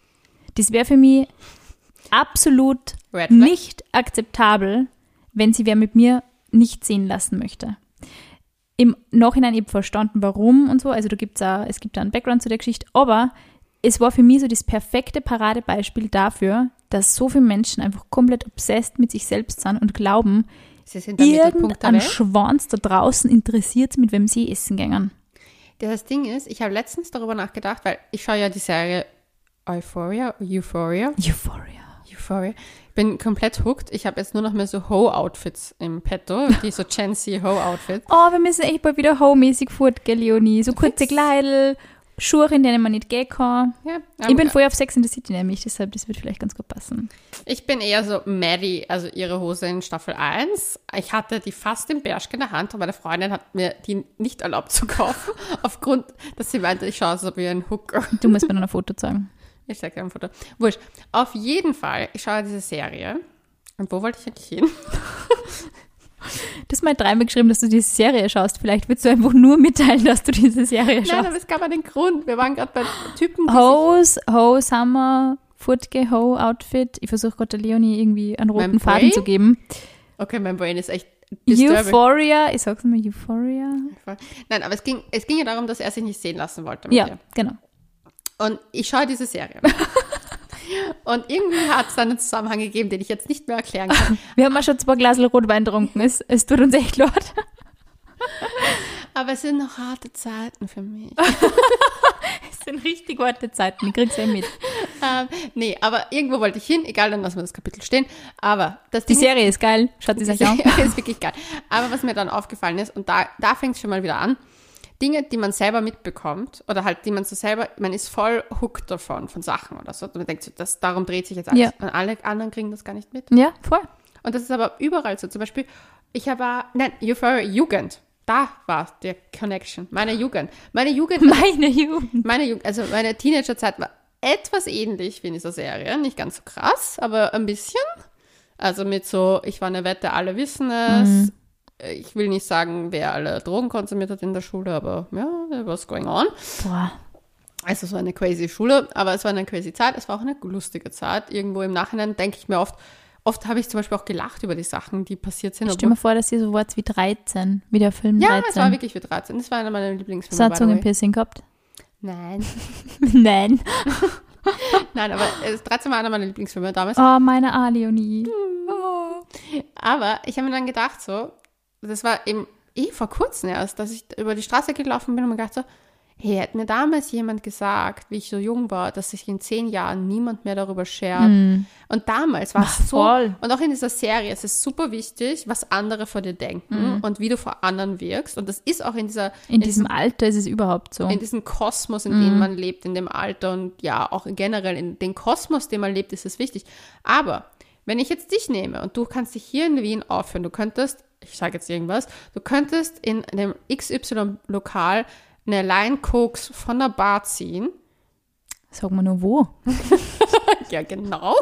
Speaker 1: das wäre für mich absolut nicht akzeptabel, wenn sie wer mit mir nicht sehen lassen möchte. Im Nachhinein ich verstanden, warum und so. Also da gibt's auch, es gibt da einen Background zu der Geschichte, aber es war für mich so das perfekte Paradebeispiel dafür, dass so viele Menschen einfach komplett obsessed mit sich selbst sind und glauben,
Speaker 2: Sie sind
Speaker 1: irgendein. Schwanz da draußen interessiert, mit wem sie essen gängen.
Speaker 2: Das Ding ist, ich habe letztens darüber nachgedacht, weil ich schaue ja die Serie Euphoria, Euphoria,
Speaker 1: Euphoria.
Speaker 2: Euphoria. Ich bin komplett hooked. Ich habe jetzt nur noch mehr so Ho-Outfits im Petto, die so Gen Z Ho-Outfits.
Speaker 1: Oh, wir müssen echt mal wieder homemäßig fortgehen, Leonie. So kurze Kleidel, Schuhe, in denen man nicht gehen kann.
Speaker 2: Ja,
Speaker 1: Ich bin
Speaker 2: ähm,
Speaker 1: vorher auf Sex in the City nämlich, deshalb, das wird vielleicht ganz gut passen.
Speaker 2: ich bin eher so Maddie, also ihre Hose in Staffel 1. Ich hatte die fast im Berschke in der Hand und meine Freundin hat mir die nicht erlaubt zu kaufen, aufgrund, dass sie meinte, ich schaue so wie ein Hooker.
Speaker 1: Du musst mir noch ein Foto zeigen.
Speaker 2: Ich sage ein Foto. Wurscht. Auf jeden Fall, ich schaue diese Serie. Und wo wollte ich eigentlich hin?
Speaker 1: Du hast mal dreimal geschrieben, dass du diese Serie schaust. Vielleicht willst du einfach nur mitteilen, dass du diese Serie
Speaker 2: Nein,
Speaker 1: schaust.
Speaker 2: aber es gab einen Grund. Wir waren gerade bei Typen,
Speaker 1: Hose, Ho, Summer, Furtge, Ho, Outfit. Ich versuche gerade der Leonie irgendwie einen roten
Speaker 2: Mein
Speaker 1: Faden
Speaker 2: Bray?
Speaker 1: zu geben.
Speaker 2: Okay, mein Brain ist echt disturbing.
Speaker 1: Euphoria, ich sag's mal Euphoria.
Speaker 2: Nein, aber es ging, es ging ja darum, dass er sich nicht sehen lassen wollte.
Speaker 1: Ja,
Speaker 2: ihr.
Speaker 1: genau.
Speaker 2: Und ich schaue diese Serie. Und irgendwie hat es dann einen Zusammenhang gegeben, den ich jetzt nicht mehr erklären kann.
Speaker 1: Wir haben auch schon zwei Glas Rotwein getrunken. Es, es tut uns echt leid.
Speaker 2: Aber es sind noch harte Zeiten für mich.
Speaker 1: Es sind richtig harte Zeiten, ich krieg's ja mit.
Speaker 2: ähm, nee, aber irgendwo wollte ich hin, egal, dann lassen wir das Kapitel stehen. Aber das
Speaker 1: Die
Speaker 2: Ding
Speaker 1: Serie ist geil, schaut sie sich an.
Speaker 2: die ist wirklich geil. Aber was mir dann aufgefallen ist, und da, da fängt es schon mal wieder an, Dinge, die man selber mitbekommt, oder halt, die man so selber, man ist voll hooked davon, von Sachen oder so. Und man denkt so, das, darum dreht sich jetzt alles.
Speaker 1: Ja.
Speaker 2: Und alle anderen kriegen das gar nicht mit.
Speaker 1: Ja, voll.
Speaker 2: Und das ist aber überall so. Zum Beispiel, ich habe, nein, Euphoria Jugend. Da war der Connection. Meine Jugend. Meine Jugend,
Speaker 1: Meine Jugend.
Speaker 2: meine Jugend, also meine Teenagerzeit war etwas ähnlich wie in dieser Serie. Nicht ganz so krass, aber ein bisschen. Also mit so, ich war eine Wette, alle wissen es. Ich will nicht sagen, wer alle Drogen konsumiert hat in der Schule, aber ja, was going on.
Speaker 1: Boah.
Speaker 2: Also es war eine crazy Schule, aber es war eine crazy Zeit. Es war auch eine lustige Zeit. Irgendwo im Nachhinein denke ich mir oft, oft habe ich zum Beispiel auch gelacht über die Sachen, die passiert sind.
Speaker 1: Stell mir vor, dass ihr so Wort wie 13, wie der Film
Speaker 2: ja,
Speaker 1: 13.
Speaker 2: es war wirklich für 13. Das war einer meiner Lieblingsfilme.
Speaker 1: so
Speaker 2: the way.
Speaker 1: Zungenpiercing gehabt.
Speaker 2: Nein.
Speaker 1: Nein.
Speaker 2: Nein, aber äh, 13 war einer meiner Lieblingsfilme damals.
Speaker 1: Oh, meine A, Leonie.
Speaker 2: Aber ich habe mir dann gedacht, so, das war eben eh vor kurzem erst, dass ich über die Straße gelaufen bin und mir gedacht so, hey, hätte mir damals jemand gesagt, wie ich so jung war, dass sich in zehn Jahren niemand mehr darüber schert. Und damals war es so,
Speaker 1: voll.
Speaker 2: und auch in dieser Serie, es ist super wichtig, was andere vor dir denken und wie du vor anderen wirkst. Und das ist auch in dieser,
Speaker 1: In diesem Alter ist es überhaupt so.
Speaker 2: in diesem Kosmos, in dem man lebt, in dem Alter und ja, auch generell in den Kosmos, den man lebt, ist es wichtig. Aber wenn ich jetzt dich nehme und du kannst dich hier in Wien aufhören, du könntest, ich sage jetzt irgendwas, du könntest in einem XY-Lokal eine Line Koks von der Bar ziehen.
Speaker 1: Sag mal nur wo.
Speaker 2: Ja, genau.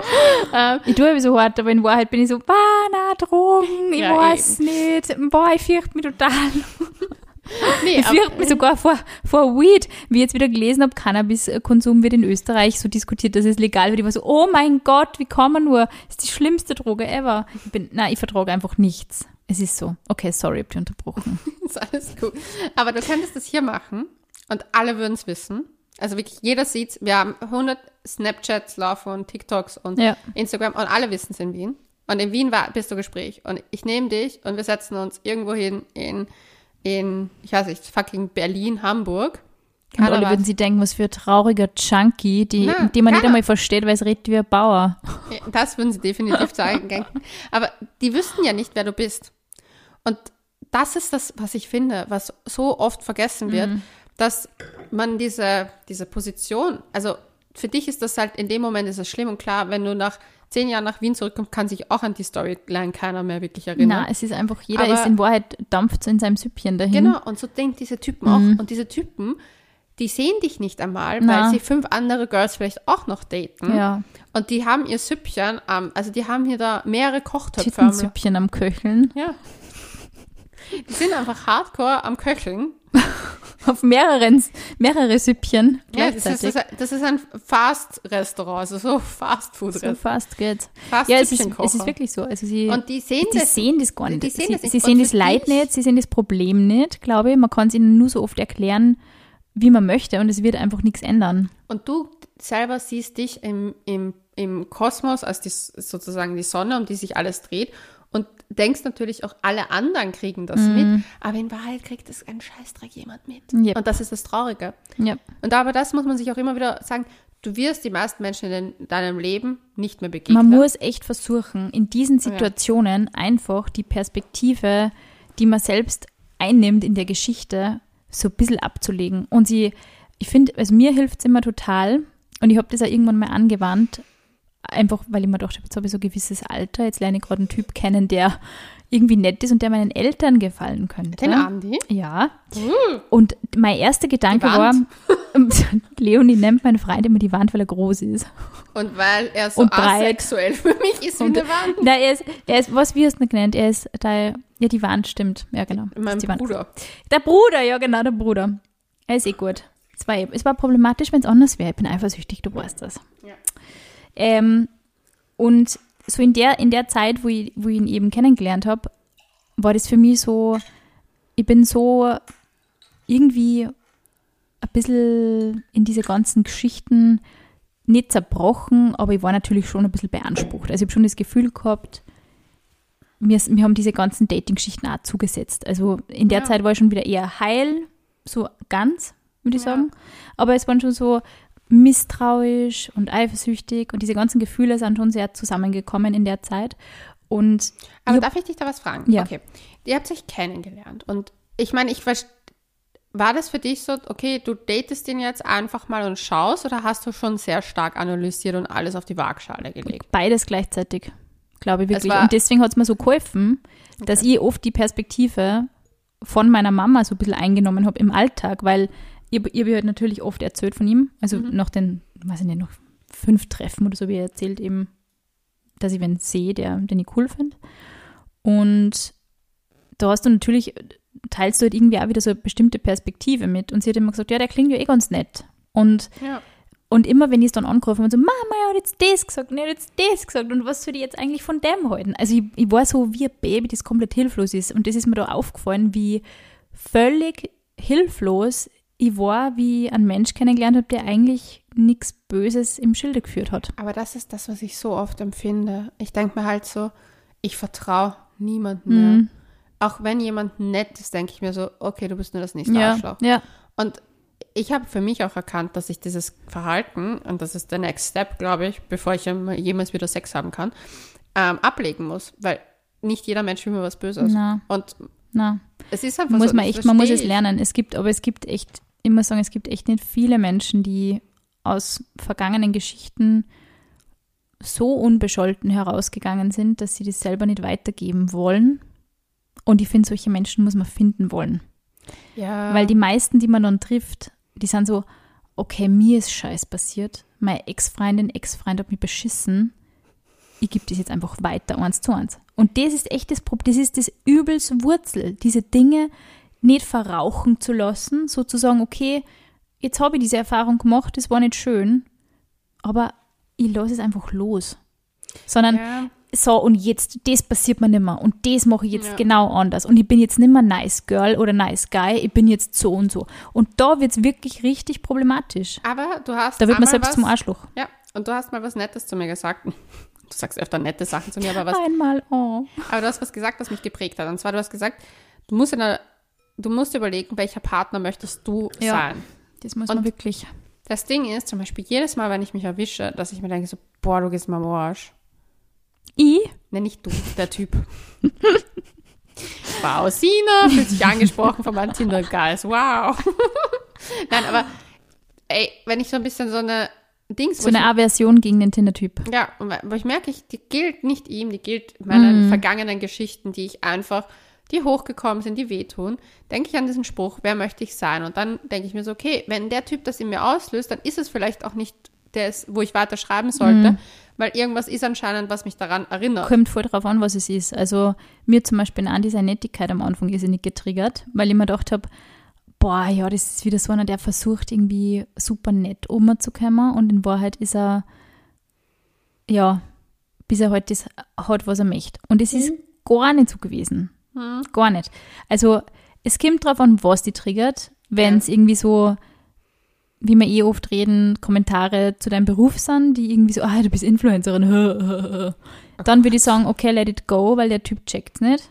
Speaker 2: ähm,
Speaker 1: Ich tue so hart, aber in Wahrheit bin ich so, bah, na, Drogen, ich
Speaker 2: Ja,
Speaker 1: weiß nicht. Boah, ich fürchte mich total.
Speaker 2: nee,
Speaker 1: Ich fürchte mich sogar vor, vor Weed. Wie ich jetzt wieder gelesen habe, Cannabiskonsum wird in Österreich so diskutiert, dass es legal wird. Ich war so, oh mein Gott, wie kann man nur? Das ist die schlimmste Droge ever. Ich bin, nein, ich vertrage einfach nichts. Es ist so. Okay, sorry, hab dich unterbrochen.
Speaker 2: ist alles gut. Aber du könntest das hier machen und alle würden es wissen. Also wirklich, jeder sieht's. Wir haben 100 Snapchats laufen und TikToks und
Speaker 1: Ja.
Speaker 2: Instagram und alle wissen es in Wien. Und in Wien war, bist du Gespräch. Und ich nehme dich und wir setzen uns irgendwo hin in, in, ich weiß nicht, fucking Berlin, Hamburg.
Speaker 1: Und
Speaker 2: Keiner
Speaker 1: alle würden sie denken, was für ein trauriger Junkie, die,
Speaker 2: Na,
Speaker 1: die man nicht einmal versteht, weil es redet wie ein Bauer.
Speaker 2: Das würden sie definitiv sagen. denken. Aber die wüssten ja nicht, wer du bist. Und das ist das, was ich finde, was so oft vergessen wird, dass man diese, diese Position, also für dich ist das halt, in dem Moment ist es schlimm und klar, wenn du nach zehn Jahren nach Wien zurückkommst, kann sich auch an die Storyline keiner mehr wirklich erinnern.
Speaker 1: Na, es ist einfach, jeder
Speaker 2: Aber-
Speaker 1: ist in Wahrheit, dampft so in seinem Süppchen dahin.
Speaker 2: Genau, und so denken diese Typen auch. Und diese Typen, die sehen dich nicht einmal,
Speaker 1: Na.
Speaker 2: weil sie fünf andere Girls vielleicht auch noch daten.
Speaker 1: Ja,
Speaker 2: Und die haben ihr Süppchen, also die haben hier da mehrere Kochtöpfe am
Speaker 1: Tittensüppchen am Köcheln.
Speaker 2: Ja. Die sind einfach hardcore am Köcheln.
Speaker 1: Auf mehreren, mehrere Süppchen
Speaker 2: Ja, das ist,
Speaker 1: gleichzeitig.
Speaker 2: das, ist, das ist ein Fast-Restaurant, also so
Speaker 1: so
Speaker 2: Fast-Food-Restaurant.
Speaker 1: fast geht's.
Speaker 2: Fast
Speaker 1: Ja, es ist, es ist wirklich so. Also sie,
Speaker 2: Und die sehen
Speaker 1: die
Speaker 2: das.
Speaker 1: sehen das gar nicht.
Speaker 2: die sehen
Speaker 1: sie
Speaker 2: das nicht.
Speaker 1: sie sehen das Leid nicht, sie sehen das Problem nicht, glaube ich. Man kann es ihnen nur so oft erklären, wie man möchte und es wird einfach nichts ändern.
Speaker 2: Und du selber siehst dich im, im, im Kosmos als die, sozusagen die Sonne, um die sich alles dreht. Denkst natürlich auch, alle anderen kriegen das mit. Aber in Wahrheit kriegt es ein Scheißdreck jemand mit.
Speaker 1: Yep.
Speaker 2: Und das ist das Traurige.
Speaker 1: Ja.
Speaker 2: Und aber das muss man sich auch immer wieder sagen. Du wirst die meisten Menschen in deinem Leben nicht mehr begegnen.
Speaker 1: Man muss echt versuchen, in diesen Situationen einfach die Perspektive, die man selbst einnimmt in der Geschichte, so ein bisschen abzulegen. Und sie, ich finde, also mir hilft es immer total, und ich habe das auch irgendwann mal angewandt, einfach weil ich mir dachte, jetzt habe ich so ein gewisses Alter, jetzt lerne ich gerade einen Typ kennen, der irgendwie nett ist und der meinen Eltern gefallen könnte.
Speaker 2: Den Andi.
Speaker 1: Ja. Und mein erster Gedanke war. Leonie nennt meinen Freund immer die Wand, weil er groß ist.
Speaker 2: Und weil er so
Speaker 1: Und breit.
Speaker 2: asexuell für mich ist wie
Speaker 1: Und-
Speaker 2: eine Wand.
Speaker 1: Na, er ist, er ist, was hast du ihn genannt? Er ist da, ja, die Wand stimmt. Ja, genau.
Speaker 2: Mein
Speaker 1: die Wand.
Speaker 2: Bruder.
Speaker 1: Der Bruder, ja, genau, der Bruder. Er ist eh gut. Es war, es war problematisch, wenn es anders wäre. Ich bin eifersüchtig, du weißt das.
Speaker 2: Ja.
Speaker 1: Ähm, und so in der, in der Zeit, wo ich, wo ich ihn eben kennengelernt habe, war das für mich so, ich bin so irgendwie ein bisschen in diese ganzen Geschichten nicht zerbrochen, aber ich war natürlich schon ein bisschen beansprucht. Also ich habe schon das Gefühl gehabt, mir, mir haben diese ganzen Dating-Geschichten auch zugesetzt. Also in der
Speaker 2: Ja.
Speaker 1: Zeit war ich schon wieder eher heil, so ganz, würde ich
Speaker 2: Ja.
Speaker 1: sagen. Aber es waren schon so misstrauisch und eifersüchtig und diese ganzen Gefühle sind schon sehr zusammengekommen in der Zeit. Und
Speaker 2: Aber darf ich dich da was fragen?
Speaker 1: Ja.
Speaker 2: Okay. Ihr habt euch kennengelernt und ich meine, ich verstehe. War das für dich so, okay, du datest den jetzt einfach mal und schaust oder hast du schon sehr stark analysiert und alles auf die Waagschale gelegt?
Speaker 1: beides gleichzeitig, glaube ich wirklich. Und deswegen hat es mir so geholfen, dass ich oft die Perspektive von meiner Mama so ein bisschen eingenommen habe im Alltag, weil ich, ich habe halt natürlich oft erzählt von ihm, also nach den, weiß ich nicht, noch fünf Treffen oder so, wie er erzählt eben, dass ich wen sehe, der, den ich cool finde. Und da hast du natürlich, teilst du halt irgendwie auch wieder so eine bestimmte Perspektive mit. Und sie hat immer gesagt, ja, der klingt ja eh ganz nett. Und
Speaker 2: Ja.
Speaker 1: und immer, wenn ich es dann angerufen habe, so, Mama, er hat jetzt das gesagt, und er hat jetzt das gesagt, und was soll ich jetzt eigentlich von dem halten? Also ich, ich war so wie ein Baby, das komplett hilflos ist. Und das ist mir da aufgefallen, wie völlig hilflos ich war, wie ich einen Mensch kennengelernt habe, der eigentlich nichts Böses im Schilde geführt hat.
Speaker 2: Aber das ist das, was ich so oft empfinde. Ich denke mir halt so, ich vertraue niemandem mehr.
Speaker 1: Mhm.
Speaker 2: Auch wenn jemand nett ist, denke ich mir so, okay, du bist nur das nächste
Speaker 1: Ja,
Speaker 2: Arschloch.
Speaker 1: ja,
Speaker 2: Und ich habe für mich auch erkannt, dass ich dieses Verhalten, und das ist der Next Step, glaube ich, bevor ich jem- jemals wieder Sex haben kann, ähm, ablegen muss. Weil nicht jeder Mensch will mir was Böses.
Speaker 1: na,
Speaker 2: Und
Speaker 1: na.
Speaker 2: es ist einfach
Speaker 1: muss
Speaker 2: so.
Speaker 1: man echt, man muss es lernen. Es gibt, aber es gibt echt, muss sagen, es gibt echt nicht viele Menschen, die aus vergangenen Geschichten so unbescholten herausgegangen sind, dass sie das selber nicht weitergeben wollen. Und ich finde, solche Menschen muss man finden wollen.
Speaker 2: Ja.
Speaker 1: Weil die meisten, die man dann trifft, die sind so, okay, mir ist Scheiß passiert. Meine Ex-Freundin, Ex-Freund hat mich beschissen. Ich gebe das jetzt einfach weiter, eins zu eins. Und das ist echt das Problem, das ist das Übels Wurzel, diese Dinge nicht verrauchen zu lassen, sozusagen, okay, jetzt habe ich diese Erfahrung gemacht, das war nicht schön, aber ich lasse es einfach los. Sondern
Speaker 2: ja.
Speaker 1: so und jetzt, das passiert mir nicht mehr und das mache ich jetzt
Speaker 2: Ja.
Speaker 1: genau anders und ich bin jetzt nicht mehr nice girl oder nice guy, ich bin jetzt so und so. Und da wird es wirklich richtig problematisch.
Speaker 2: Aber du hast.
Speaker 1: Da wird man selbst
Speaker 2: was,
Speaker 1: zum Arschloch.
Speaker 2: Ja, und du hast mal was Nettes zu mir gesagt. Du sagst öfter nette Sachen zu mir, aber was
Speaker 1: Einmal, oh.
Speaker 2: Aber du hast was gesagt, was mich geprägt hat. Und zwar, du hast gesagt, du musst, in einer, du musst überlegen, welcher Partner möchtest du
Speaker 1: Ja.
Speaker 2: sein.
Speaker 1: Das muss
Speaker 2: Und-
Speaker 1: man wirklich.
Speaker 2: Das Ding ist, zum Beispiel jedes Mal, wenn ich mich erwische, dass ich mir denke so, boah, du gehst mal am Arsch.
Speaker 1: Ich?
Speaker 2: Nenn nicht du, der Typ. wow, Sina fühlt sich angesprochen von meinen Tinder-Guys. Wow. Nein, aber ey, wenn ich so ein bisschen so eine Dings,
Speaker 1: So
Speaker 2: wo ich
Speaker 1: eine Aversion gegen den Tinder-Typ.
Speaker 2: Ja, wo ich merke, ich, die gilt nicht ihm, die gilt meinen
Speaker 1: Mhm.
Speaker 2: vergangenen Geschichten, die ich einfach, die hochgekommen sind, die wehtun, denke ich an diesen Spruch, wer möchte ich sein? Und dann denke ich mir so, okay, wenn der Typ das in mir auslöst, dann ist es vielleicht auch nicht das, wo ich weiter schreiben sollte,
Speaker 1: Mhm.
Speaker 2: weil irgendwas ist anscheinend, was mich daran erinnert.
Speaker 1: Kommt voll drauf an, was es ist. Also mir zum Beispiel an diese Nettigkeit am Anfang ist nicht getriggert, weil ich mir gedacht habe, boah, ja, das ist wieder so einer, der versucht irgendwie super nett umzukommen und in Wahrheit ist er, ja, bis er halt das hat, was er möchte. Und es ist gar nicht so gewesen.
Speaker 2: Hm.
Speaker 1: Gar nicht. Also es kommt drauf an, was die triggert. Wenn es irgendwie so, wie wir eh oft reden, Kommentare zu deinem Beruf sind, die irgendwie so, ah, du bist Influencerin, dann würde ich sagen, okay, let it go, weil der Typ checkt nicht.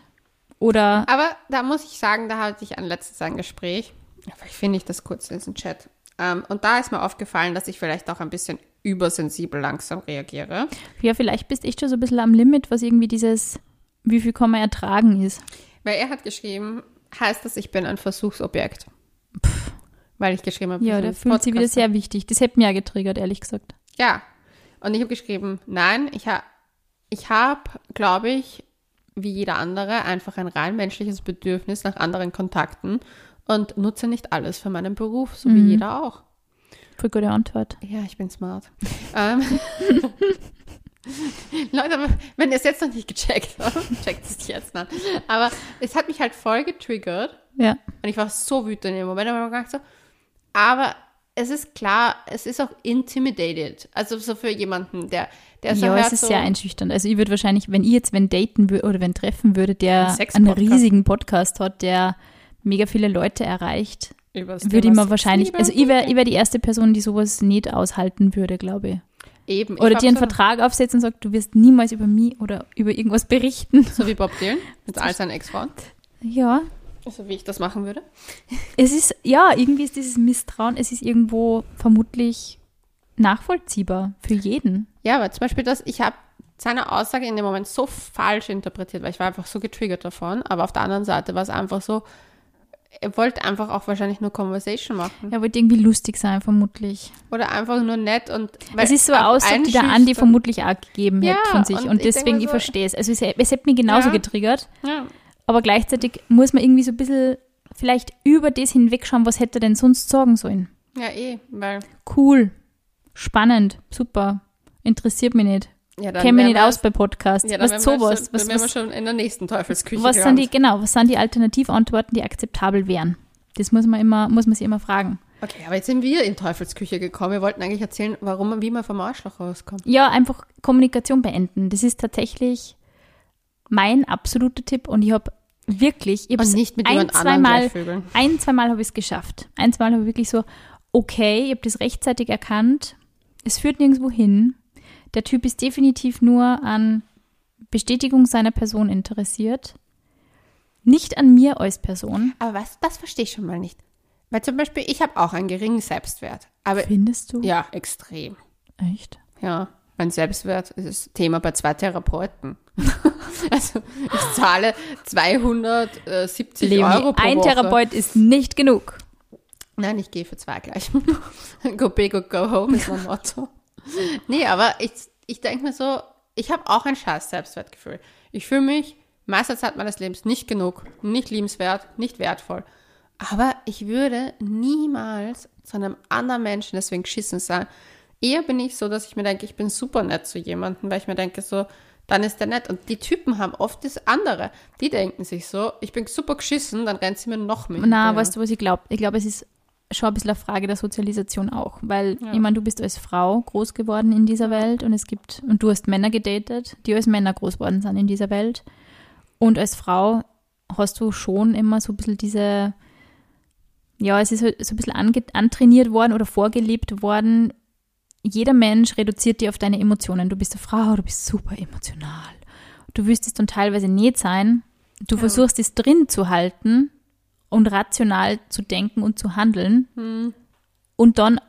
Speaker 1: Oder,
Speaker 2: Aber da muss ich sagen, da hatte ich ein letztes ein Gespräch. Vielleicht finde ich das kurz in den Chat. Ähm, und da ist mir aufgefallen, dass ich vielleicht auch ein bisschen übersensibel langsam reagiere.
Speaker 1: ja, vielleicht bist echt schon so ein bisschen am Limit, was irgendwie dieses, wie viel kann man ertragen ist.
Speaker 2: Weil er hat geschrieben, heißt das, ich bin ein Versuchsobjekt. Weil ich geschrieben habe,
Speaker 1: Ja,
Speaker 2: sind
Speaker 1: fühlt sich wieder
Speaker 2: Podcaster.
Speaker 1: sehr wichtig. Das hätte mir ja getriggert, ehrlich gesagt.
Speaker 2: Ja. Und ich habe geschrieben, nein, ich habe, ich hab, glaube ich, wie jeder andere, einfach ein rein menschliches Bedürfnis nach anderen Kontakten und nutze nicht alles für meinen Beruf, so wie
Speaker 1: Mhm.
Speaker 2: jeder auch.
Speaker 1: Voll gute Antwort.
Speaker 2: Ja, ich bin smart. ähm, Leute, wenn ihr es jetzt noch nicht gecheckt habt, checkt es jetzt an. Aber es hat mich halt voll getriggert
Speaker 1: Ja.
Speaker 2: und ich war so wütend in dem Moment, aber ich hab gedacht so, aber es ist klar, es ist auch intimidated. Also so für jemanden, der, der so
Speaker 1: ja, es ist
Speaker 2: so,
Speaker 1: sehr einschüchternd. Also ich würde wahrscheinlich, wenn ich jetzt wenn daten würde oder wenn treffen würde, der
Speaker 2: Ein
Speaker 1: einen riesigen Podcast hat, der mega viele Leute erreicht, würde ich mir wahrscheinlich, also ich wäre wär die erste Person, die sowas nicht aushalten würde, glaube ich.
Speaker 2: Eben.
Speaker 1: Oder die einen
Speaker 2: so,
Speaker 1: Vertrag aufsetzen und sagt, du wirst niemals über mich oder über irgendwas berichten.
Speaker 2: So wie Bob Dylan mit all seinen Ex-Frauen.
Speaker 1: Ja,
Speaker 2: Also wie ich das machen würde.
Speaker 1: es ist, ja, irgendwie ist dieses Misstrauen, es ist irgendwo vermutlich nachvollziehbar für jeden.
Speaker 2: Ja, aber zum Beispiel das, ich habe seine Aussage in dem Moment so falsch interpretiert, weil ich war einfach so getriggert davon. Aber auf der anderen Seite war es einfach so, er wollte einfach auch wahrscheinlich nur Conversation machen.
Speaker 1: Er wollte irgendwie lustig sein, vermutlich.
Speaker 2: Oder einfach nur nett und.
Speaker 1: es ist so ein
Speaker 2: auf
Speaker 1: Ausdruck, die der Andi vermutlich auch gegeben
Speaker 2: Ja,
Speaker 1: hätte von sich.
Speaker 2: und
Speaker 1: Und,
Speaker 2: ich
Speaker 1: deswegen,
Speaker 2: mir
Speaker 1: ich
Speaker 2: so-
Speaker 1: verstehe es. Also es, es hat mich genauso
Speaker 2: Ja.
Speaker 1: getriggert.
Speaker 2: Ja.
Speaker 1: Aber gleichzeitig muss man irgendwie so ein bisschen vielleicht über das hinwegschauen, was hätte er denn sonst sagen sollen.
Speaker 2: ja, eh, weil.
Speaker 1: Cool, spannend, super, interessiert mich nicht.
Speaker 2: Ja, dann
Speaker 1: Kenne mich
Speaker 2: wären
Speaker 1: nicht
Speaker 2: wir-
Speaker 1: aus bei Podcasts.
Speaker 2: Ja,
Speaker 1: was sowas.
Speaker 2: wir, schon,
Speaker 1: Was,
Speaker 2: dann wären wir schon in der nächsten Teufelsküche.
Speaker 1: was sind die, genau, was sind die Alternativantworten, die akzeptabel wären? Das muss man immer, muss man sich immer fragen.
Speaker 2: Okay, aber jetzt sind wir in Teufelsküche gekommen. Wir wollten eigentlich erzählen, warum wie man vom Arschloch rauskommt.
Speaker 1: Ja, einfach Kommunikation beenden. Das ist tatsächlich mein absoluter Tipp und ich habe wirklich, ich habe
Speaker 2: nicht mit
Speaker 1: ein, zwei Mal, ein, zwei Mal habe ich es geschafft. Ein, zwei Mal habe ich wirklich so, okay, ich habe das rechtzeitig erkannt. Es führt nirgendwo hin. Der Typ ist definitiv nur an Bestätigung seiner Person interessiert. Nicht an mir als Person.
Speaker 2: Aber was, das verstehe ich schon mal nicht. Weil zum Beispiel, ich habe auch einen geringen Selbstwert. Aber
Speaker 1: Findest du?
Speaker 2: ja, extrem.
Speaker 1: Echt?
Speaker 2: Ja, mein Selbstwert ist Thema bei zwei Therapeuten. also ich zahle 270 Euro pro
Speaker 1: ein
Speaker 2: Woche.
Speaker 1: Therapeut ist nicht genug.
Speaker 2: Nein, ich gehe für zwei gleich. go big or go home ist mein Motto. Nee, aber ich, ich denke mir so, ich habe auch ein scheiß Selbstwertgefühl. Ich fühle mich meiste Zeit meines Lebens nicht genug, nicht liebenswert, nicht wertvoll. Aber ich würde niemals zu einem anderen Menschen deswegen geschissen sein. Eher bin ich so, dass ich mir denke, ich bin super nett zu jemandem, weil ich mir denke so, dann ist der nett. Und die Typen haben oft das andere. Die denken sich so, ich bin super geschissen, dann rennt sie mir noch mehr.
Speaker 1: Na, weißt du, was ich glaube? Ich glaube, es ist schon ein bisschen eine Frage der Sozialisation auch. Weil,
Speaker 2: Ja.
Speaker 1: ich meine, du bist als Frau groß geworden in dieser Welt und es gibt, und du hast Männer gedatet, die als Männer groß geworden sind in dieser Welt. Und als Frau hast du schon immer so ein bisschen diese, ja, es ist halt so ein bisschen ange antrainiert worden oder vorgelebt worden. Jeder Mensch reduziert dir auf deine Emotionen. Du bist eine Frau, du bist super emotional. Du wirst es dann teilweise nicht sein. Du
Speaker 2: Ja.
Speaker 1: versuchst es drin zu halten und rational zu denken und zu handeln.
Speaker 2: Hm.
Speaker 1: Und dann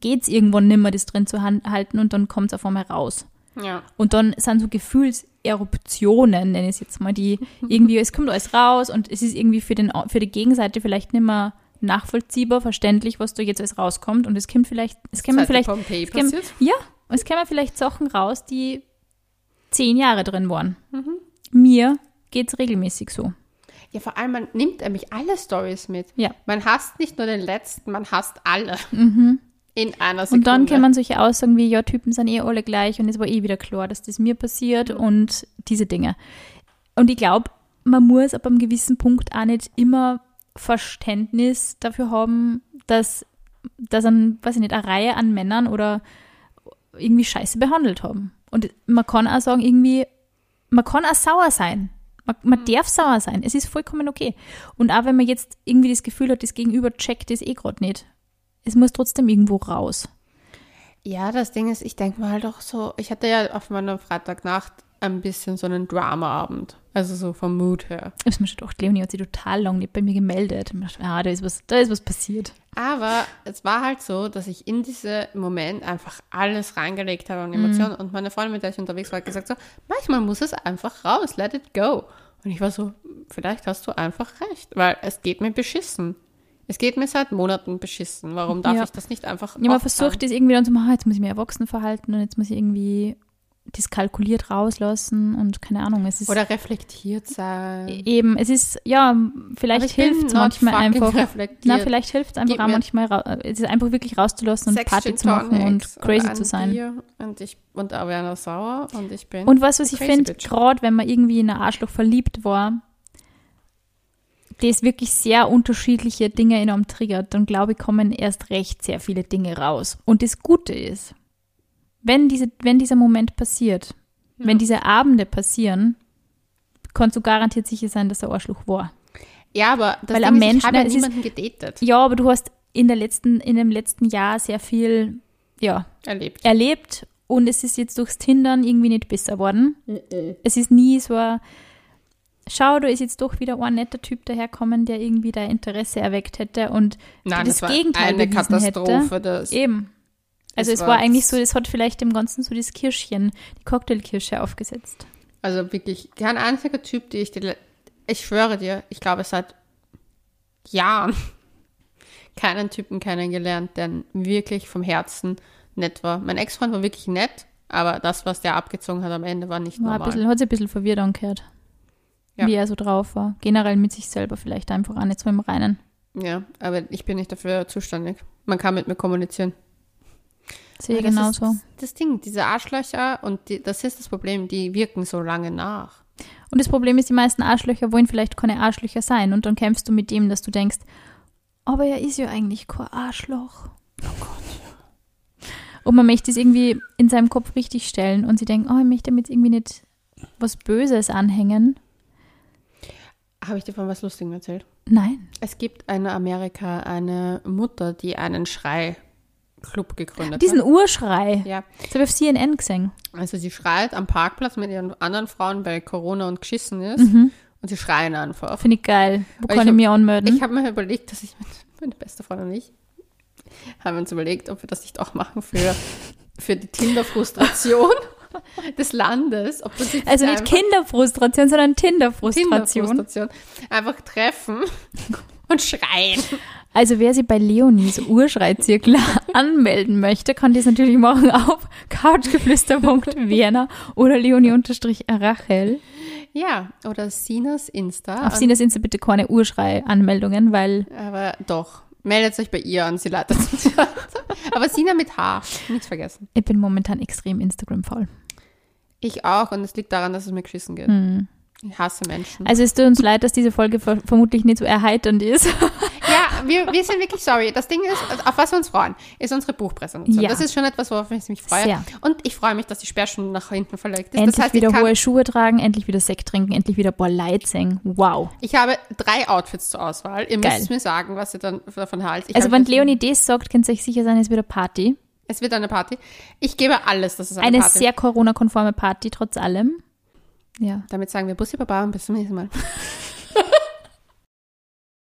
Speaker 1: geht es irgendwann nimmer, das drin zu halten und dann kommt es auf einmal raus.
Speaker 2: Ja.
Speaker 1: Und dann sind so Gefühlseruptionen, nenne ich es jetzt mal, die irgendwie, es kommt alles raus und es ist irgendwie für, den, für die Gegenseite vielleicht nicht mehr nachvollziehbar, verständlich, was da jetzt alles rauskommt. Und es kommt vielleicht, es kommen vielleicht, es kämen-
Speaker 2: passiert.
Speaker 1: ja, es kämen vielleicht Sachen raus, die zehn Jahre drin waren.
Speaker 2: Mhm.
Speaker 1: Mir geht es regelmäßig so.
Speaker 2: Ja, vor allem, man nimmt nämlich alle Stories mit.
Speaker 1: Ja.
Speaker 2: Man hasst nicht nur den letzten, man hasst alle. In einer Sekunde.
Speaker 1: Und dann kann man solche Aussagen wie, ja, Typen sind eh alle gleich und es war eh wieder klar, dass das mir passiert und diese Dinge. Und ich glaube, man muss ab einem gewissen Punkt auch nicht immer Verständnis dafür haben, dass, dass ein, weiß ich nicht, eine Reihe an Männern oder irgendwie scheiße behandelt haben. Und man kann auch sagen, irgendwie, man kann auch sauer sein. Man, man darf sauer sein. Es ist vollkommen okay. Und auch wenn man jetzt irgendwie das Gefühl hat, das Gegenüber checkt das eh gerade nicht. Es muss trotzdem irgendwo raus.
Speaker 2: Ja, das Ding ist, ich denke mal halt auch so, ich hatte ja auf meiner Freitagnacht ein bisschen so einen Drama-Abend. Also so vom Mood her.
Speaker 1: Ich habe mir schon gedacht, Leonie hat sich total lang nicht bei mir gemeldet. Ich dachte, ah, da ist was, da ist was passiert.
Speaker 2: Aber es war halt so, dass ich in diesem Moment einfach alles reingelegt habe an Emotionen. Und meine Freundin, mit der ich unterwegs war, hat gesagt so, manchmal muss es einfach raus, let it go. Und ich war so, vielleicht hast du einfach recht, weil es geht mir beschissen. Es geht mir seit Monaten beschissen. Warum darf
Speaker 1: Ja.
Speaker 2: ich das nicht einfach
Speaker 1: Ja, man versucht das irgendwie dann zu machen, jetzt muss ich mich erwachsen verhalten und jetzt muss ich irgendwie das kalkuliert rauslassen und keine Ahnung. Es ist
Speaker 2: Oder reflektiert sein.
Speaker 1: eben, es ist, ja, vielleicht hilft es manchmal einfach. Na, vielleicht hilft es einfach auch manchmal, es ist einfach wirklich rauszulassen und Party zu machen und crazy zu sein.
Speaker 2: Bier Und ich und noch sauer und ich bin.
Speaker 1: Und was, was ich finde, gerade wenn man irgendwie in ein Arschloch verliebt war, das wirklich sehr unterschiedliche Dinge enorm triggert, dann glaube ich, kommen erst recht sehr viele Dinge raus. Und das Gute ist, wenn, diese, wenn dieser Moment passiert,
Speaker 2: Ja.
Speaker 1: wenn diese Abende passieren, kannst du garantiert sicher sein, dass er Arschloch war.
Speaker 2: Ja, aber das
Speaker 1: Weil am
Speaker 2: ist,
Speaker 1: Menschen-
Speaker 2: ich habe ja
Speaker 1: es ist-
Speaker 2: niemanden gedatet,
Speaker 1: Ja, aber du hast in, der letzten, in dem letzten Jahr sehr viel ja,
Speaker 2: erlebt.
Speaker 1: erlebt und es ist jetzt durchs Tindern irgendwie nicht besser worden. Es ist nie so ein, schau, da ist jetzt doch wieder ein netter Typ daherkommen, der irgendwie dein Interesse erweckt hätte und
Speaker 2: Nein,
Speaker 1: das
Speaker 2: das war
Speaker 1: Gegenteil
Speaker 2: eine Katastrophe.
Speaker 1: hätte.
Speaker 2: Das,
Speaker 1: Eben. Also
Speaker 2: Es
Speaker 1: es,
Speaker 2: war-
Speaker 1: eigentlich so, das hat vielleicht dem Ganzen so das Kirschchen, die Cocktailkirsche aufgesetzt.
Speaker 2: Also wirklich kein einziger Typ, die ich die, ich schwöre dir, ich glaube seit Jahren keinen Typen kennengelernt, der wirklich vom Herzen nett war. Mein Ex-Freund war wirklich nett, aber das, was der abgezogen hat am Ende, war nicht
Speaker 1: War ein
Speaker 2: normal.
Speaker 1: bisschen, hat sich ein bisschen verwirrt angehört,
Speaker 2: Ja.
Speaker 1: wie er so drauf war. Generell mit sich selber vielleicht einfach auch nicht so im Reinen.
Speaker 2: Ja, aber ich bin nicht dafür zuständig. Man kann mit mir kommunizieren.
Speaker 1: Sehe genauso.
Speaker 2: Ist das Ding, diese Arschlöcher und die, das ist das Problem, die wirken so lange nach.
Speaker 1: Und das Problem ist, die meisten Arschlöcher wollen vielleicht keine Arschlöcher sein. Und dann kämpfst du mit dem, dass du denkst, aber er ist ja eigentlich kein Arschloch. Oh Gott. Und man möchte es irgendwie in seinem Kopf richtig stellen und sie denken, oh, ich möchte damit irgendwie nicht was Böses anhängen.
Speaker 2: Habe ich dir von was Lustigem erzählt?
Speaker 1: Nein.
Speaker 2: Es gibt in Amerika eine Mutter, die einen Schrei-Club gegründet
Speaker 1: Diesen
Speaker 2: hat.
Speaker 1: Urschrei.
Speaker 2: Ja,
Speaker 1: Das habe ich auf CNN gesehen.
Speaker 2: also sie schreit am Parkplatz mit ihren anderen Frauen, weil Corona und geschissen ist.
Speaker 1: Mhm.
Speaker 2: Und sie schreien einfach.
Speaker 1: Finde ich geil. Wo kann
Speaker 2: ich
Speaker 1: ich,
Speaker 2: hab-
Speaker 1: mir anmelden?
Speaker 2: Ich habe mir überlegt, dass ich mit meine beste Freundin und ich haben uns überlegt, ob wir das nicht auch machen für, für die Tinder-Frustration des Landes.
Speaker 1: Also nicht Kinderfrustration, sondern Tinderfrustration.
Speaker 2: Tinderfrustration. Einfach treffen und schreien.
Speaker 1: Also wer sich bei Leonies Urschreizirkel anmelden möchte, kann das natürlich machen auf couchgeflüster.werner oder leonie-rachel.
Speaker 2: Ja, oder Sinas Insta.
Speaker 1: Auf Sinas Insta bitte keine Urschrei-Anmeldungen, weil
Speaker 2: Aber doch. Meldet euch bei ihr an, sie leitet uns. Aber Sina mit H, nicht vergessen.
Speaker 1: ich bin momentan extrem Instagram-faul.
Speaker 2: Ich auch und es liegt daran, dass es mir geschissen geht.
Speaker 1: Hm.
Speaker 2: Ich hasse Menschen.
Speaker 1: Also es tut uns leid, dass diese Folge ver vermutlich nicht so erheiternd ist.
Speaker 2: Ja, wir, wir sind wirklich sorry. Das Ding ist, also auf was wir uns freuen, ist unsere Buchpräsentation.
Speaker 1: Ja.
Speaker 2: Das ist schon etwas, worauf ich mich freue.
Speaker 1: Sehr.
Speaker 2: Und ich freue mich, dass die Sperrstunde nach hinten verlegt ist.
Speaker 1: endlich
Speaker 2: das heißt,
Speaker 1: wieder
Speaker 2: kann,
Speaker 1: hohe Schuhe tragen, endlich wieder Sekt trinken, endlich wieder boah, Light singen. Wow.
Speaker 2: ich habe drei Outfits zur Auswahl. Ihr
Speaker 1: Geil.
Speaker 2: müsst mir sagen, was ihr dann davon haltet. Ich
Speaker 1: Also wenn Leonie das sagt, könnt ihr euch sicher sein, es wird eine Party.
Speaker 2: Es wird eine Party. Ich gebe alles, dass es eine,
Speaker 1: Eine
Speaker 2: Party
Speaker 1: sehr Corona-konforme Party, trotz allem. Ja.
Speaker 2: Damit sagen wir Bussi Baba und bis zum nächsten Mal.